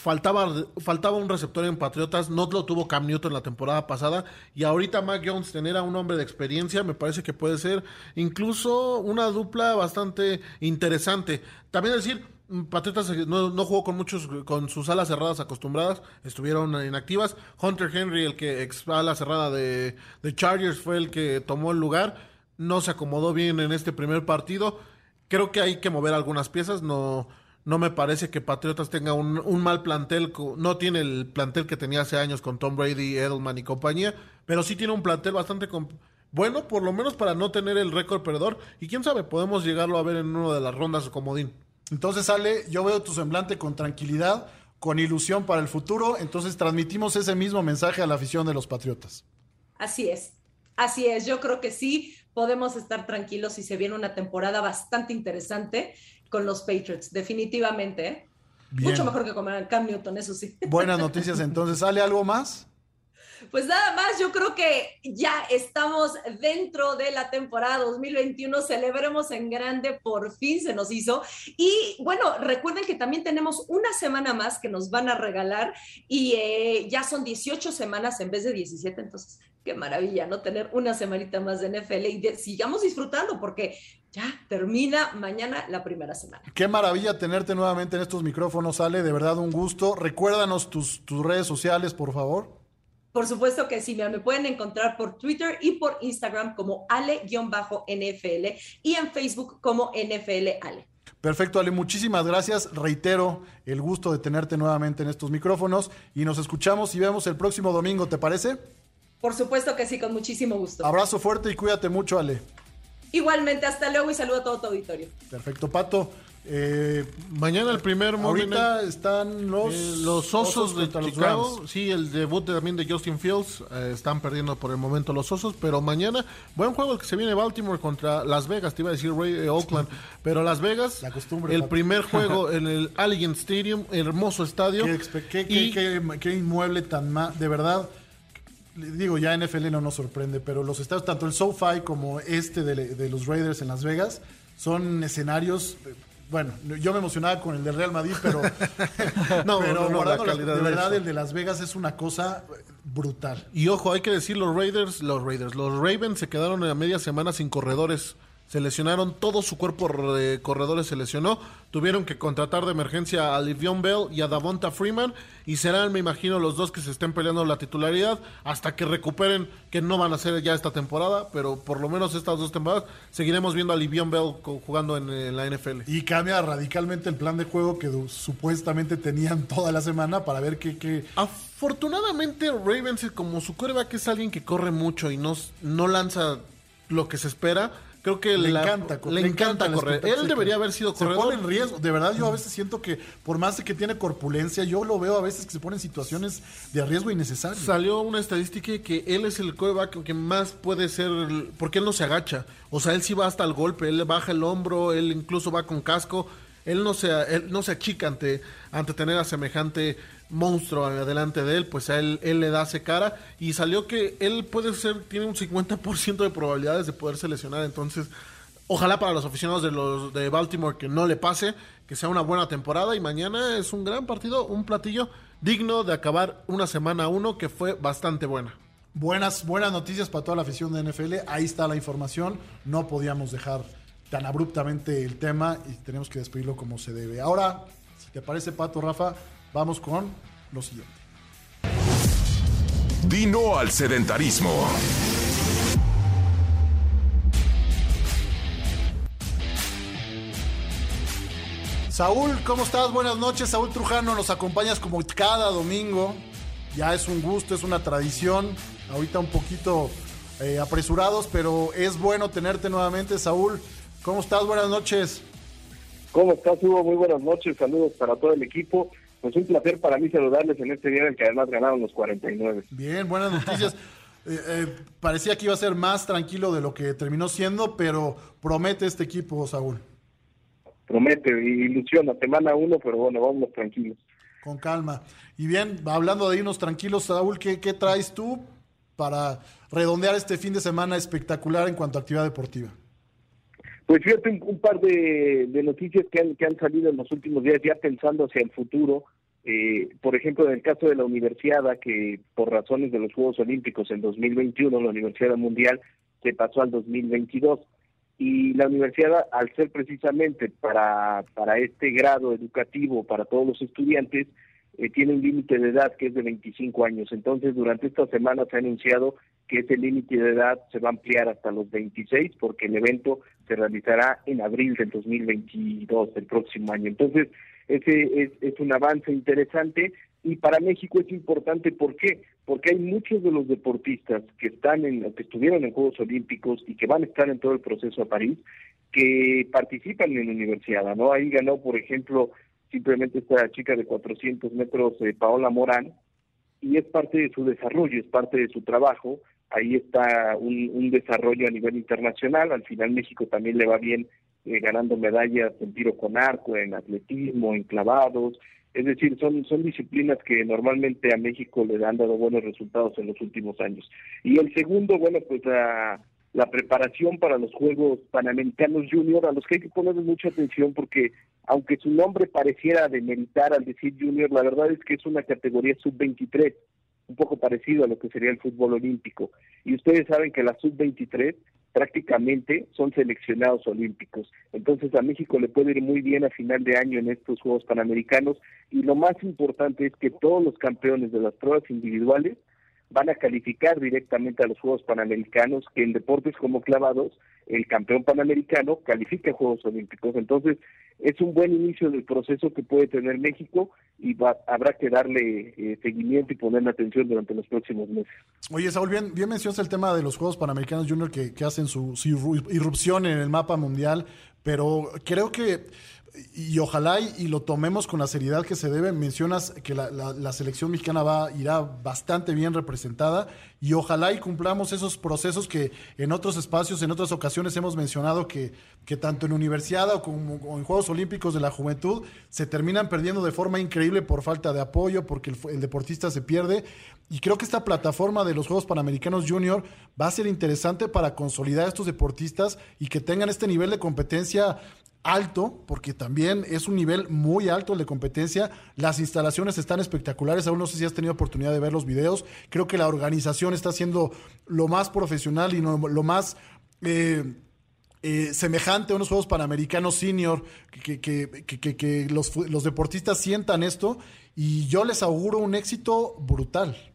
faltaba, faltaba un receptor en Patriotas, no lo tuvo Cam Newton la temporada pasada, y ahorita Mac Jones tener a un hombre de experiencia me parece que puede ser incluso una dupla bastante interesante. También decir, Patriotas no, no, jugó con muchos, con sus alas cerradas acostumbradas, estuvieron inactivas. Hunter Henry, el que ex ala cerrada de, de Chargers, fue el que tomó el lugar. No se acomodó bien en este primer partido. Creo que hay que mover algunas piezas. No, no me parece que Patriotas tenga un, mal plantel, no tiene el plantel que tenía hace años con Tom Brady, Edelman y compañía, pero sí tiene un plantel bastante bueno, por lo menos para no tener el récord perdedor. Y quién sabe, podemos llegarlo a ver en una de las rondas de comodín. Entonces, Ale, yo veo tu semblante con tranquilidad, con ilusión para el futuro. Entonces, transmitimos ese mismo mensaje a la afición de los Patriotas. Así es, así es. Yo creo que sí podemos estar tranquilos si se viene una temporada bastante interesante con los Patriots, definitivamente. ¿eh? Mucho mejor que con Cam Newton, eso sí. Buenas noticias entonces. ¿Sale algo más? Pues nada más, yo creo que ya estamos dentro de la temporada 2021, celebremos en grande, por fin se nos hizo. Y bueno, recuerden que también tenemos una semana más que nos van a regalar y eh, ya son 18 semanas en vez de 17, entonces qué maravilla, ¿no? Tener una semanita más de NFL y sigamos disfrutando porque ya termina mañana la primera semana. Qué maravilla tenerte nuevamente en estos micrófonos, Ale, de verdad un gusto. Recuérdanos tus, tus redes sociales, por favor. Por supuesto que sí, me pueden encontrar por Twitter y por Instagram como ale-nfl y en Facebook como NFL Ale. Perfecto, Ale, muchísimas gracias. Reitero el gusto de tenerte nuevamente en estos micrófonos y nos escuchamos y vemos el próximo domingo, ¿te parece? Por supuesto que sí, con muchísimo gusto. Abrazo fuerte y cuídate mucho, Ale. Igualmente, hasta luego y saludo a todo tu auditorio. Perfecto, Pato. Eh, Mañana el primer Ahorita están los, eh, los osos, de Chicago. sí, el debut también de Justin Fields. Eh, están perdiendo por el momento los osos, pero mañana, buen juego el que se viene Baltimore contra Las Vegas. Te iba a decir Oakland, pero Las Vegas, el primer juego en el Allegiant Stadium, hermoso estadio. Qué, inmueble tan más, de verdad digo, ya NFL no nos sorprende, pero los estadios, tanto el SoFi como este de, de, los Raiders en Las Vegas, son escenarios bueno, yo me emocionaba con el del Real Madrid, pero, no, pero no, la calidad de, verdad el de Las Vegas es una cosa brutal. Y ojo, hay que decir los Raiders, los Raiders, los Ravens se quedaron en la media semana sin corredores se lesionaron, todo su cuerpo de corredores se lesionó, tuvieron que contratar de emergencia a Livion Bell y a Davonta Freeman y serán, me imagino, los dos que se estén peleando la titularidad hasta que recuperen, que no van a ser ya esta temporada, pero por lo menos estas dos temporadas seguiremos viendo a Livion Bell jugando en, la NFL. Y cambia radicalmente el plan de juego que supuestamente tenían toda la semana para ver qué... qué... Afortunadamente Ravens, como su que es alguien que corre mucho y no, no lanza lo que se espera, creo que le encanta, le, encanta, correr. Él debería haber sido corredor. Se pone en riesgo. De verdad, yo a veces siento que por más de que tiene corpulencia, yo lo veo a veces que se pone en situaciones de riesgo innecesario. Salió una estadística que él es el coreback que más puede ser, porque él no se agacha. O sea, él sí va hasta el golpe, él le baja el hombro, él incluso va con casco. Él no se, él no se achica ante, ante tener a semejante monstruo adelante de él, pues a él, él le da hace cara. Y salió que él puede ser, tiene un 50% de probabilidades de poder seleccionar, entonces ojalá para los aficionados de los de Baltimore que no le pase, que sea una buena temporada. Y mañana es un gran partido, un platillo digno de acabar una semana uno que fue bastante buena. Buenas, buenas noticias para toda la afición de NFL, ahí está la información, no podíamos dejar tan abruptamente el tema y tenemos que despedirlo como se debe. Ahora, si te parece Pato, Rafa, Vamos con lo siguiente. Dino al sedentarismo. Saúl, ¿cómo estás? Buenas noches. Saúl Trujano, nos acompañas como cada domingo. Ya es un gusto, es una tradición. Ahorita un poquito eh, apresurados, pero es bueno tenerte nuevamente. Saúl, ¿cómo estás? Buenas noches. ¿Cómo estás, Hugo? Muy buenas noches. Saludos para todo el equipo. Pues un placer para mí saludarles en este día en el que además ganaron los 49. Bien, buenas noticias. Eh, eh, parecía que iba a ser más tranquilo de lo que terminó siendo, pero promete este equipo, Saúl. Promete, ilusiona, semana uno, pero bueno, vamos tranquilos. Con calma. Y bien, hablando de irnos tranquilos, Saúl, ¿qué, qué traes tú para redondear este fin de semana espectacular en cuanto a actividad deportiva? Pues fíjate un, par de, de noticias que han, que han salido en los últimos días, ya pensando hacia el futuro. Eh, por ejemplo, en el caso de la Universidad, que por razones de los Juegos Olímpicos en 2021, la Universidad Mundial se pasó al 2022. Y la universidad, al ser precisamente para, para este grado educativo, para todos los estudiantes, eh, tiene un límite de edad que es de 25 años. Entonces, durante esta semana se ha anunciado que ese límite de edad se va a ampliar hasta los 26, porque el evento se realizará en abril del 2022, del próximo año. Entonces, ese es, es un avance interesante y para México es importante ¿por qué? Porque hay muchos de los deportistas que están en que estuvieron en Juegos Olímpicos y que van a estar en todo el proceso a París que participan en la universidad, ¿no? Ahí ganó, por ejemplo, simplemente esta chica de 400 metros, eh, Paola Morán, y es parte de su desarrollo, es parte de su trabajo. Ahí está un, desarrollo a nivel internacional. Al final México también le va bien eh, ganando medallas en tiro con arco, en atletismo, en clavados. Es decir, son, son disciplinas que normalmente a México le han dado buenos resultados en los últimos años. Y el segundo, bueno, pues la, la preparación para los Juegos Panamericanos Junior, a los que hay que poner mucha atención porque aunque su nombre pareciera demeritar al decir Junior, la verdad es que es una categoría sub-23, un poco parecido a lo que sería el fútbol olímpico. Y ustedes saben que la sub-23 prácticamente son seleccionados olímpicos. Entonces a México le puede ir muy bien a final de año en estos Juegos Panamericanos y lo más importante es que todos los campeones de las pruebas individuales van a calificar directamente a los Juegos Panamericanos, que en deportes como clavados, el campeón panamericano califica a Juegos Olímpicos. Entonces, es un buen inicio del proceso que puede tener México y va, habrá que darle eh, seguimiento y ponerle atención durante los próximos meses. Oye, Saúl, bien, bien mencionas el tema de los Juegos Panamericanos Junior que, hacen su irrupción en el mapa mundial, pero creo que y ojalá y, lo tomemos con la seriedad que se debe. Mencionas que la, selección mexicana va irá bastante bien representada y ojalá y cumplamos esos procesos que en otros espacios, en otras ocasiones hemos mencionado que, que tanto en universidad o como en Juegos Olímpicos de la Juventud se terminan perdiendo de forma increíble por falta de apoyo, porque el deportista se pierde. Y creo que esta plataforma de los Juegos Panamericanos Junior va a ser interesante para consolidar a estos deportistas y que tengan este nivel de competencia alto, porque también es un nivel muy alto el de competencia. Las instalaciones están espectaculares. Aún no sé si has tenido oportunidad de ver los videos. Creo que la organización está siendo lo más profesional y lo más eh, eh, semejante a unos Juegos Panamericanos Senior, que, que, los, los deportistas sientan esto. Y yo les auguro un éxito brutal.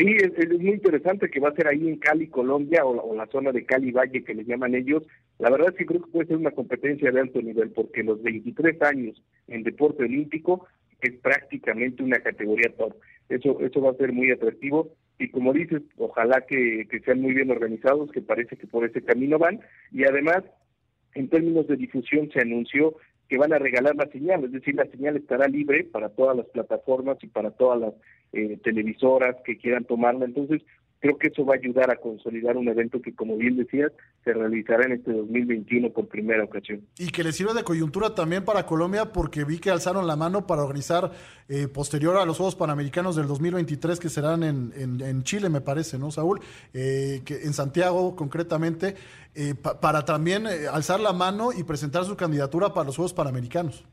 Sí, es, muy interesante que va a ser ahí en Cali, Colombia, o la, zona de Cali Valle que le llaman ellos. La verdad es que creo que puede ser una competencia de alto nivel, porque los 23 años en deporte olímpico es prácticamente una categoría top. Eso, eso va a ser muy atractivo y como dices, ojalá que sean muy bien organizados, que parece que por ese camino van. Y además, en términos de difusión, se anunció que van a regalar la señal, es decir, la señal estará libre para todas las plataformas y para todas las eh, televisoras que quieran tomarla. Entonces, creo que eso va a ayudar a consolidar un evento que, como bien decías, se realizará en este 2021 por primera ocasión. Y que le sirva de coyuntura también para Colombia, porque vi que alzaron la mano para organizar eh, posterior a los Juegos Panamericanos del 2023 que serán en, en, Chile, me parece, ¿no, Saúl? Eh, que en Santiago, concretamente, eh, para también alzar la mano y presentar su candidatura para los Juegos Panamericanos.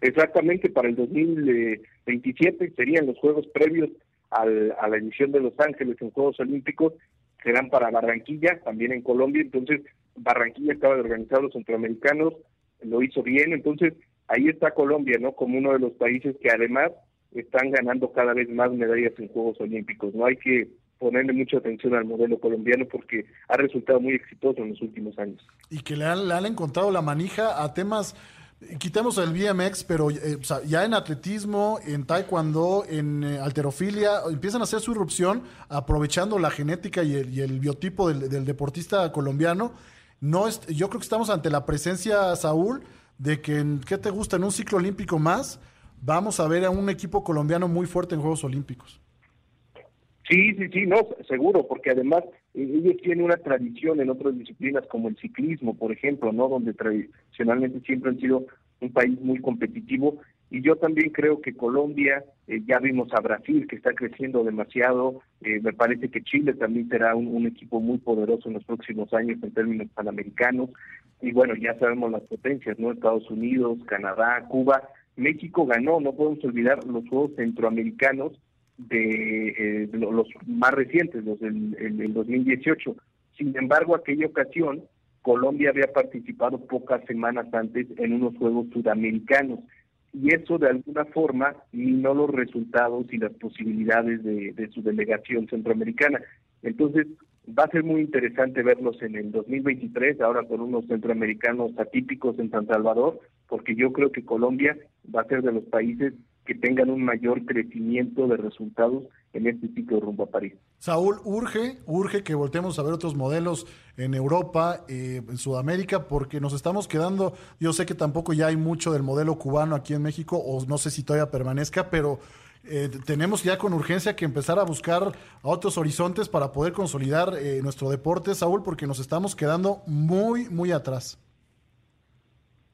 Exactamente, para el 2027 serían los Juegos previos al, a la edición de Los Ángeles en Juegos Olímpicos, serán para Barranquilla, también en Colombia, entonces Barranquilla estaba de organizar los centroamericanos, lo hizo bien, entonces ahí está Colombia, ¿no? Como uno de los países que además están ganando cada vez más medallas en Juegos Olímpicos, no hay que ponerle mucha atención al modelo colombiano porque ha resultado muy exitoso en los últimos años. Y que le han, le han encontrado la manija a temas Quitemos el BMX, pero eh, ya en atletismo, en taekwondo, en eh, alterofilia, empiezan a hacer su irrupción aprovechando la genética y el, biotipo del, del deportista colombiano. No es, yo creo que estamos ante la presencia, Saúl, de que, en- ¿qué te gusta? En un ciclo olímpico más, vamos a ver a un equipo colombiano muy fuerte en Juegos Olímpicos. Sí, sí, sí, no, seguro, porque además ellos tienen una tradición en otras disciplinas como el ciclismo, por ejemplo, ¿no? Donde tradicionalmente siempre han sido un país muy competitivo. Y yo también creo que Colombia, eh, ya vimos a Brasil que está creciendo demasiado, eh, me parece que Chile también será un, un equipo muy poderoso en los próximos años en términos panamericanos. Y bueno, ya sabemos las potencias, ¿no? Estados Unidos, Canadá, Cuba. México ganó, no podemos olvidar los Juegos Centroamericanos de, eh, los más recientes, los del el- el 2018. Sin embargo, aquella ocasión, Colombia había participado pocas semanas antes en unos Juegos Sudamericanos y eso de alguna forma minó los resultados y las posibilidades de, de su delegación centroamericana. Entonces, va a ser muy interesante verlos en el 2023, ahora con unos centroamericanos atípicos en San Salvador, porque yo creo que Colombia va a ser de los países que tengan un mayor crecimiento de resultados en este ciclo rumbo a París. Saúl, urge, urge que volteemos a ver otros modelos en Europa, eh, en Sudamérica, porque nos estamos quedando, yo sé que tampoco ya hay mucho del modelo cubano aquí en México, o no sé si todavía permanezca, pero eh, tenemos ya con urgencia que empezar a buscar a otros horizontes para poder consolidar eh, nuestro deporte, Saúl, porque nos estamos quedando muy, muy atrás.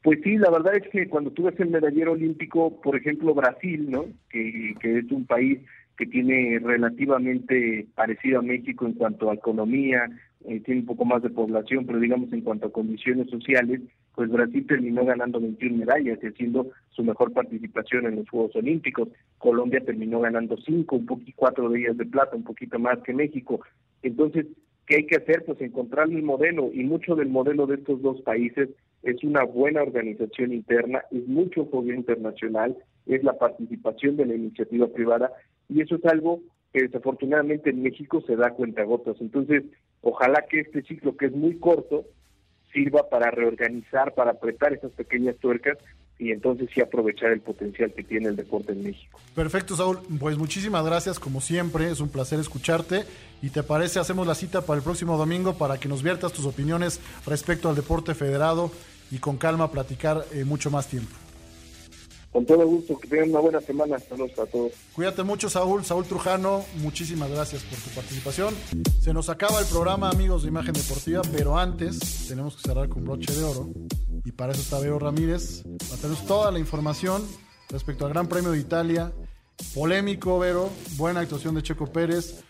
Pues sí, la verdad es que cuando tú ves el medallero olímpico, por ejemplo, Brasil, ¿no? Que, que es un país que tiene relativamente parecido a México en cuanto a economía, eh, tiene un poco más de población, pero digamos en cuanto a condiciones sociales, pues Brasil terminó ganando 21 medallas y haciendo su mejor participación en los Juegos Olímpicos. Colombia terminó ganando 5, un poquito, cuatro de ellas de plata, un poquito más que México. Entonces, ¿qué hay que hacer? Pues encontrar el modelo y mucho del modelo de estos dos países es una buena organización interna, es mucho apoyo internacional, es la participación de la iniciativa privada y eso es algo que desafortunadamente en México se da cuenta gotas. Entonces, ojalá que este ciclo que es muy corto sirva para reorganizar, para apretar esas pequeñas tuercas y entonces sí aprovechar el potencial que tiene el deporte en México. Perfecto, Saúl. Pues muchísimas gracias, como siempre. Es un placer escucharte. ¿Y te parece, hacemos la cita para el próximo domingo para que nos viertas tus opiniones respecto al deporte federado y con calma platicar eh, mucho más tiempo? Con todo gusto, que tengan una buena semana. Saludos a todos. Cuídate mucho, Saúl. Saúl Trujano, muchísimas gracias por tu participación. Se nos acaba el programa, amigos de Imagen Deportiva, pero antes tenemos que cerrar con broche de oro. Y para eso está Vero Ramírez. Va a tener toda la información respecto al Gran Premio de Italia. Polémico, Vero. Buena actuación de Checo Pérez.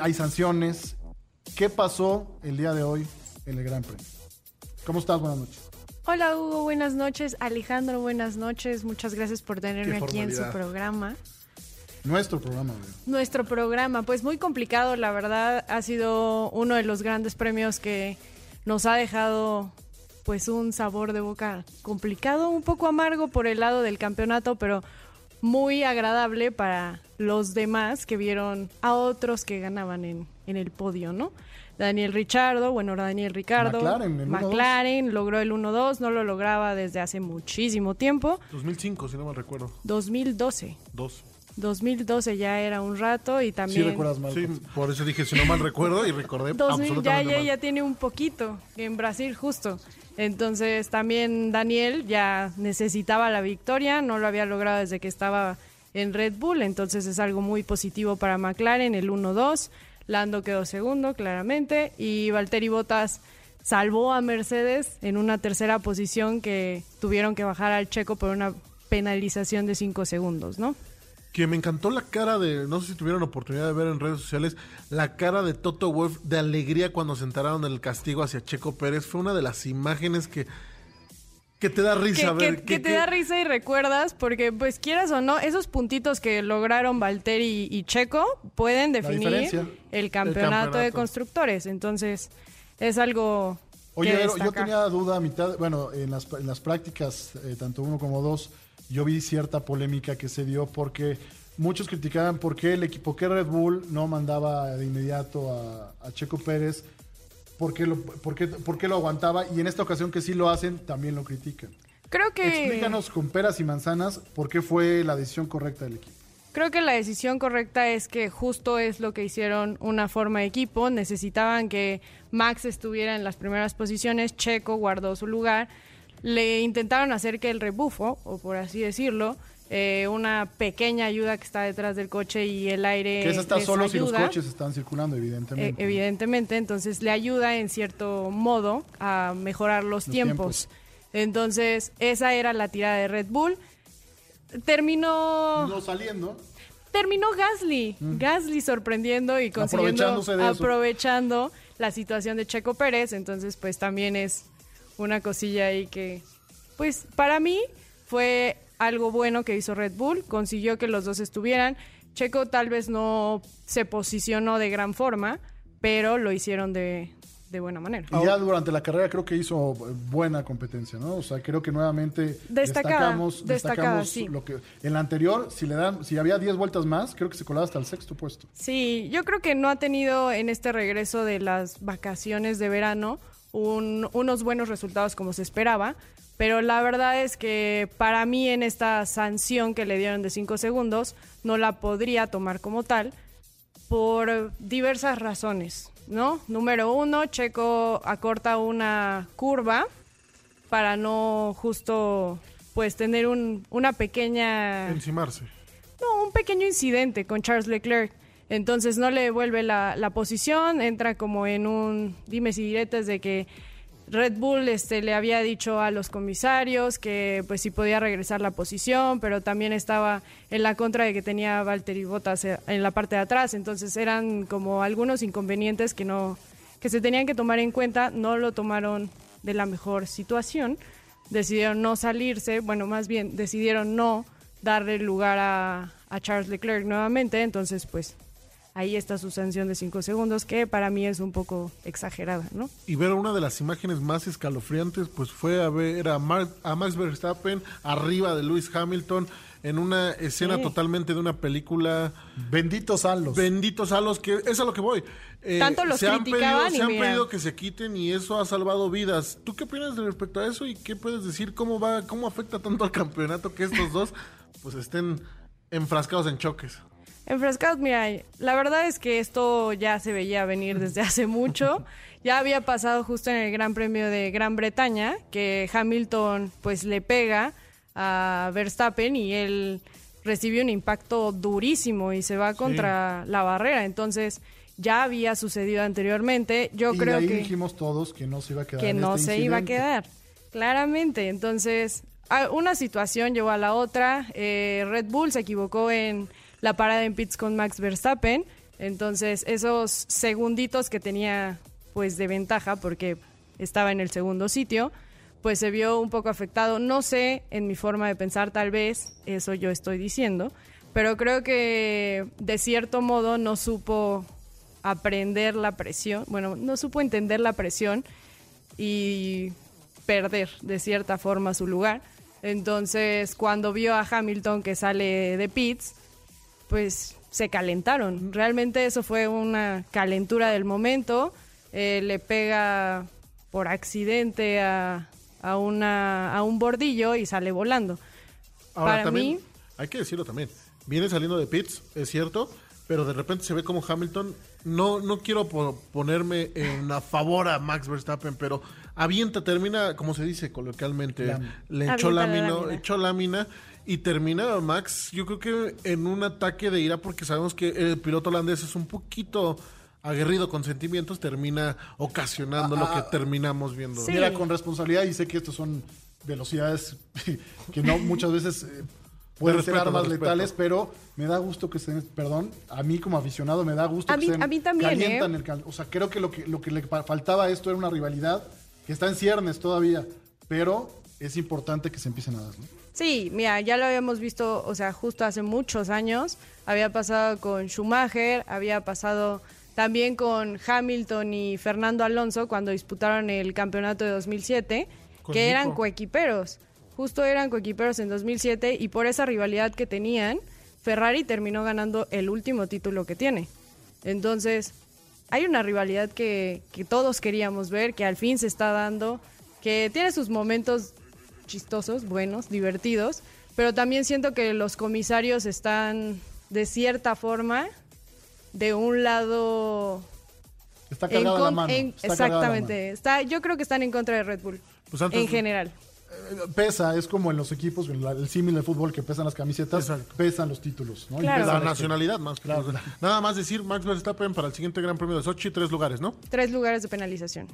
Hay sanciones. ¿Qué pasó el día de hoy en el Gran Premio? ¿Cómo estás? Buenas noches. Hola Hugo, buenas noches. Alejandro, buenas noches. Muchas gracias por tenerme aquí en su programa. Nuestro programa, Vero. Nuestro programa, pues muy complicado, la verdad, ha sido uno de los grandes premios que nos ha dejado pues un sabor de boca complicado, un poco amargo por el lado del campeonato, pero muy agradable para los demás que vieron a otros que ganaban en, en el podio, ¿no? Daniel Richardo, bueno, Daniel Ricardo, McLaren, el 1-2. McLaren logró el 1-2, no lo lograba desde hace muchísimo tiempo. 2005, si no me recuerdo. 2012. Dos. 2012 ya era un rato y también... Sí, por eso dije, si no mal recuerdo, y recordé 2000 ya, absolutamente ya, mal. ya tiene un poquito en Brasil justo. Entonces también Daniel ya necesitaba la victoria, no lo había logrado desde que estaba en Red Bull, entonces es algo muy positivo para McLaren, el 1-2. Lando quedó segundo, claramente, y Valtteri Bottas salvó a Mercedes en una tercera posición que tuvieron que bajar al checo por una penalización de 5 segundos, ¿no? Que me encantó la cara de, no sé si tuvieron oportunidad de ver en redes sociales, la cara de Toto Wolf de alegría cuando se enteraron del castigo hacia Checo Pérez. Fue una de las imágenes que, que te da risa que, ver. que- que te da risa y recuerdas, porque pues quieras o no, esos puntitos que lograron Valtteri y Checo pueden definir el campeonato, de constructores. Entonces, es algo Oye, que yo tenía duda a mitad, bueno, en las, en las prácticas, eh, tanto uno como dos, yo vi cierta polémica que se dio porque muchos criticaban por qué el equipo, que Red Bull no mandaba de inmediato a, a Checo Pérez, por qué, lo, por, qué, por qué lo aguantaba y en esta ocasión que sí lo hacen, también lo critican. Creo que Explícanos con peras y manzanas por qué fue la decisión correcta del equipo. Creo que la decisión correcta es que justo es lo que hicieron una forma de equipo. Necesitaban que Max estuviera en las primeras posiciones, Checo guardó su lugar. Le intentaron hacer que el rebufo, o por así decirlo, eh, una pequeña ayuda que está detrás del coche y el aire. Que esa está solo si los coches están circulando, Eh, evidentemente. evidentemente, entonces le ayuda en cierto modo a mejorar los, Los tiempos. Entonces, esa era la tirada de Red Bull. Terminó No saliendo. terminó Gasly, Gasly sorprendiendo y consiguiendo Aprovechándose de eso. aprovechando la situación de Checo Pérez, entonces pues también es una cosilla ahí que pues para mí fue algo bueno que hizo Red Bull, consiguió que los dos estuvieran. Checo tal vez no se posicionó de gran forma, pero lo hicieron de, de buena manera. Y ya durante la carrera creo que hizo buena competencia, ¿no? O sea, creo que nuevamente Destacada, destacamos, destacada, destacamos sí. lo que en la anterior, si le dan, si había 10 vueltas más, creo que se colaba hasta el sexto puesto. Sí, yo creo que no ha tenido en este regreso de las vacaciones de verano un- unos buenos resultados como se esperaba, pero la verdad es que para mí en esta sanción que le dieron de 5 segundos no la podría tomar como tal por diversas razones, ¿no? Número uno, Checo acorta una curva para no justo pues tener un- una pequeña Encimarse. no, un pequeño incidente con Charles Leclerc. Entonces no le devuelve la, posición, entra como en un dimes y diretes de que Red Bull este, le había dicho a los comisarios que pues sí podía regresar la posición, pero también estaba en la contra de que tenía Valtteri Bottas eh, en la parte de atrás. Entonces eran como algunos inconvenientes que no que se tenían que tomar en cuenta, no lo tomaron de la mejor situación, decidieron no salirse, bueno, más bien decidieron no darle lugar a, a Charles Leclerc nuevamente, entonces pues ahí está su sanción de 5 segundos, que para mí es un poco exagerada, ¿no? Y ver una de las imágenes más escalofriantes, pues fue a ver a, Mar- a Max Verstappen arriba de Lewis Hamilton en una escena Sí. totalmente de una película. Benditos salos. Benditos a los que es a lo que voy. Eh, Tanto los se han criticaban pedido, y se han pedido que se quiten y eso ha salvado vidas. ¿Tú qué opinas de respecto a eso y qué puedes decir cómo va, cómo afecta tanto al campeonato que estos dos pues estén enfrascados en choques? Enfrascados, mira, la verdad es que esto ya se veía venir desde hace mucho. Ya había pasado justo en el Gran Premio de Gran Bretaña, que Hamilton pues le pega a Verstappen y él recibe un impacto durísimo y se va contra la barrera. Entonces, ya había sucedido anteriormente. Yo y creo ahí que dijimos todos que no se iba a quedar que en no este se iba a quedar. Claramente. Entonces, una situación llevó a la otra. Eh, Red Bull se equivocó en la parada en pits con Max Verstappen. Entonces, esos segunditos que tenía pues de ventaja porque estaba en el segundo sitio, pues se vio un poco afectado. No sé, en mi forma de pensar, tal vez, eso yo estoy diciendo, pero creo que de cierto modo no supo aprender la presión, bueno, no supo entender la presión y perder de cierta forma su lugar. Entonces, cuando vio a Hamilton que sale de pits, pues se calentaron. Realmente eso fue una calentura del momento. Eh, le pega por accidente a, a, una, a un bordillo y sale volando. Ahora Para también, mí, hay que decirlo también, viene saliendo de pits, es cierto, pero de repente se ve como Hamilton, no, no quiero po- ponerme en a favor a Max Verstappen, pero avienta, termina, como se dice coloquialmente, le echó lámina. echó lámina y termina Max, yo creo que en un ataque de ira, porque sabemos que el piloto holandés es un poquito aguerrido con sentimientos, termina ocasionando lo que Ah, terminamos viendo. Sí. Mira, con responsabilidad, y sé que estos son velocidades que no muchas veces eh, pueden De ser armas letales, pero me da gusto que estén, perdón, a mí como aficionado me da gusto A que mí- estén a mí también, calientan ¿eh? el o sea, creo que lo que lo que le faltaba a esto era una rivalidad que está en ciernes todavía, pero es importante que se empiecen a dar, ¿no? Sí, mira, ya lo habíamos visto, o sea, justo hace muchos años. Había pasado con Schumacher, había pasado también con Hamilton y Fernando Alonso cuando disputaron el campeonato de 2007, Con que eran coequiperos. Justo eran coequiperos en 2007 y por esa rivalidad que tenían, Ferrari terminó ganando el último título que tiene. Entonces, hay una rivalidad que, que todos queríamos ver, que al fin se está dando, que tiene sus momentos chistosos, buenos, divertidos, pero también siento que los comisarios están de cierta forma de un lado Está cargada la mano. en- está cargada la exactamente. Está, yo creo que están en contra de Red Bull. Pues antes- en general. mano. Pesa, es como en los equipos, en la- el símil de fútbol que pesan las camisetas, pesan los títulos. ¿no? Y Claro. pesa La el- nacionalidad más. Claro. nada. Más decir, Max Verstappen para el siguiente Gran Premio de Sochi, tres lugares, ¿no? Tres lugares de penalización.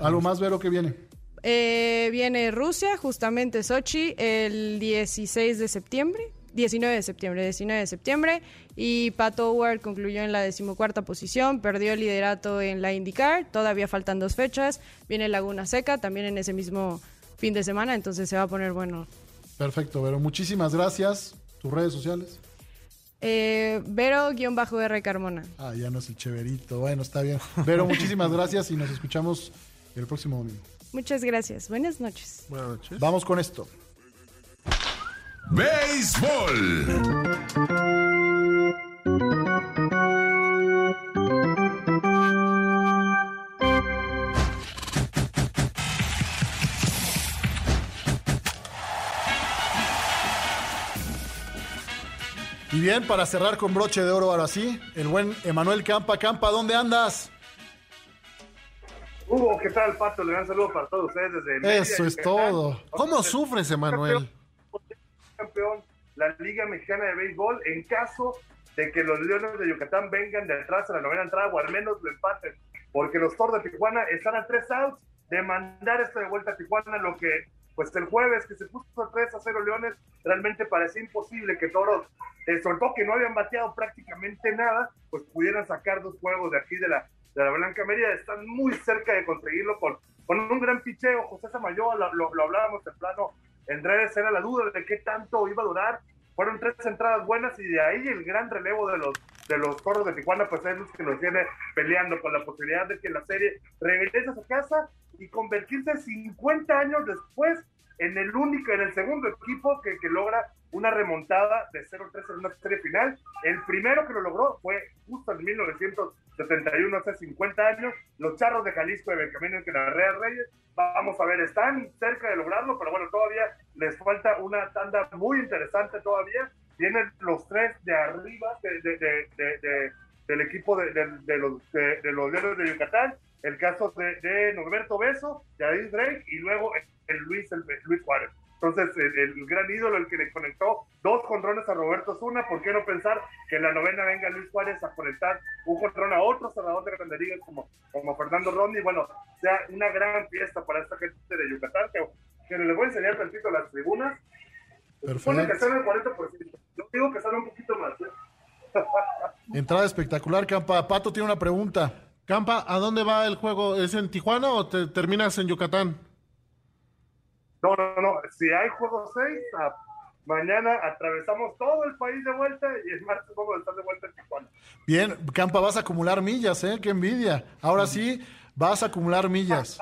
Algo más, Vero, que viene. Eh, viene Rusia, justamente Sochi, el 16 de septiembre. 19 de septiembre, 19 de septiembre. Y Pat Howard concluyó en la decimocuarta posición, perdió el liderato en la IndyCar. Todavía faltan dos fechas. Viene Laguna Seca también en ese mismo fin de semana, entonces se va a poner bueno. Perfecto, Vero. Muchísimas gracias. Tus redes sociales. Eh, Vero-R Carmona. Ah, ya no es el cheverito. Bueno, está bien. Vero, muchísimas gracias y nos escuchamos el próximo domingo. Muchas gracias. Buenas noches. Buenas noches. Vamos con esto. Béisbol. Y bien, para cerrar con broche de oro ahora sí, el buen Emanuel Campa. Campa, ¿dónde andas? Hugo, ¿qué tal, Pato? Le dan saludo para todos ustedes desde Mérida, Eso es todo. ¿Cómo sufres, Emanuel? Campeón, la Liga Mexicana de Béisbol, en caso de que los Leones de Yucatán vengan de atrás a la novena entrada o al menos lo empaten, porque los Toros de Tijuana están a tres outs de mandar esto de vuelta a Tijuana, lo que pues el jueves que se puso a 3 a 0 Leones, realmente parecía imposible que Toros, eh, sobre todo que no habían bateado prácticamente nada, pues pudieran sacar dos juegos de aquí de la, de la Blanca Mérida. Están muy cerca de conseguirlo con, con un gran picheo. José Samayoa, lo, lo, lo hablábamos temprano en redes, era la duda de qué tanto iba a durar. Fueron tres entradas buenas y de ahí el gran relevo de los de los toros de Tijuana, pues es que nos viene peleando con la posibilidad de que la serie regrese a su casa y convertirse 50 años después en el único, en el segundo equipo que, logra una remontada de 0-3 en una serie final. El primero que lo logró fue justo en 1971, hace 50 años, los Charros de Jalisco de Benjamín Encarrea Reyes. Vamos a ver, están cerca de lograrlo, pero bueno, todavía les falta una tanda muy interesante todavía. Vienen los tres de arriba de del equipo de, los, de, los Leones de Yucatán, el caso de, Norberto Beso, David Drake y luego el, el Luis, el, Luis Juárez. Entonces, el, el, gran ídolo, el que le conectó dos contrones a Roberto Zuna, ¿por qué no pensar que en la novena venga Luis Juárez a conectar un contrón a otro cerrador de grandes ligas como, como Fernando Rodney? Bueno, sea una gran fiesta para esta gente de Yucatán, que, que les voy a enseñar tantito las tribunas. Supone que son el 40%. Yo digo que son un poquito más. ¿eh? Entrada espectacular, Campa. Pato tiene una pregunta. Campa, ¿a dónde va el juego? ¿Es en Tijuana o te terminas en Yucatán? No, no, no. Si hay juego 6, mañana atravesamos todo el país de vuelta y el martes vamos a estar de vuelta en Tijuana. Bien, Campa, vas a acumular millas, ¿eh? Qué envidia. Ahora sí, vas a acumular millas.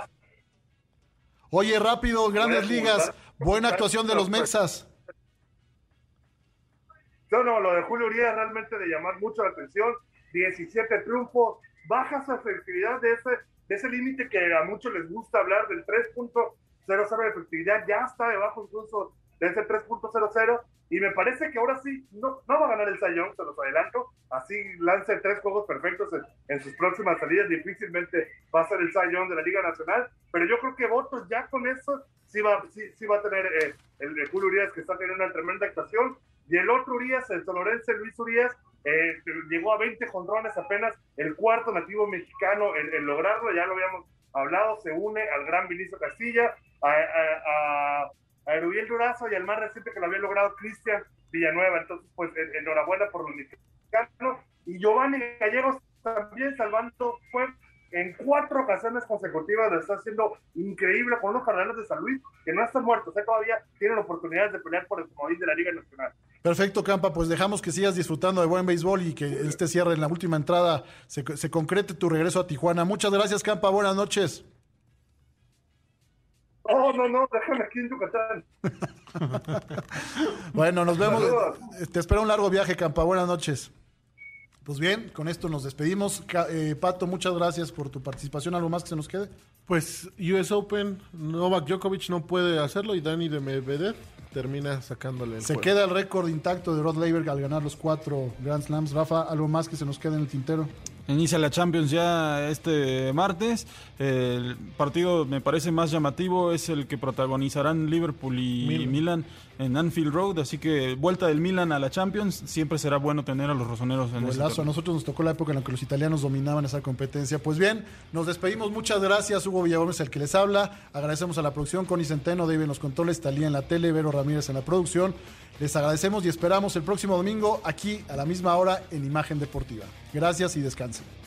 Oye, rápido, grandes ligas. Buena actuación de los Mexas. No, no, lo de Julio Urias realmente de llamar mucho la atención. 17 triunfos, baja su efectividad de ese, de ese límite que a muchos les gusta hablar del 3.00 de efectividad, ya está debajo incluso de ese 3.00 y me parece que ahora sí no, va a ganar el Sayón, se los adelanto, así lance tres juegos perfectos en, sus próximas salidas, difícilmente va a ser el Sayón de la Liga Nacional, pero yo creo que votos ya con eso sí va, sí, va a tener eh, el de Julio Urias que está teniendo una tremenda actuación. Y el otro Urias, el sonorense Luis Urias, eh, llegó a 20 jonrones apenas, el cuarto nativo mexicano en, lograrlo, ya lo habíamos hablado, se une al gran Vinicio Castilla, a, a Erubiel Durazo y al más reciente que lo había logrado Cristian Villanueva, entonces pues en, enhorabuena por los mexicanos, y Giovanni Gallegos también salvando fue en cuatro ocasiones consecutivas, lo está haciendo increíble con los cardenales de San Luis, que no están muertos, ¿eh? todavía tienen oportunidades de pelear por el comodín de la Liga Nacional. Perfecto, Campa, pues dejamos que sigas disfrutando de buen béisbol y que este cierre en la última entrada se, se concrete tu regreso a Tijuana. Muchas gracias, Campa, buenas noches. Oh, no, no, déjame aquí en Yucatán. bueno, nos vemos. Saludos. Te espero un largo viaje, Campa. Buenas noches. Pues bien, con esto nos despedimos. Eh, Pato, muchas gracias por tu participación. ¿Algo más que se nos quede? Pues US Open, Novak Djokovic no puede hacerlo y Dani de Medvedev termina sacándole el Se juego. queda el récord intacto de Rod Laver al ganar los cuatro Grand Slams. Rafa, ¿algo más que se nos quede en el tintero? Inicia la Champions ya este martes. El partido me parece más llamativo es el que protagonizarán Liverpool y Milan. Milan, en Anfield Road. Así que vuelta del Milan a la Champions. Siempre será bueno tener a los rosoneros en ese Golazo. A nosotros nos tocó la época en la que los italianos dominaban esa competencia. Pues bien, nos despedimos. Muchas gracias, Hugo Villagómez, el que les habla. Agradecemos a la producción, Connie Centeno, David en los controles, Talía en la tele, Vero Ramírez en la producción. Les agradecemos y esperamos el próximo domingo aquí a la misma hora en Imagen Deportiva. Gracias y descansen.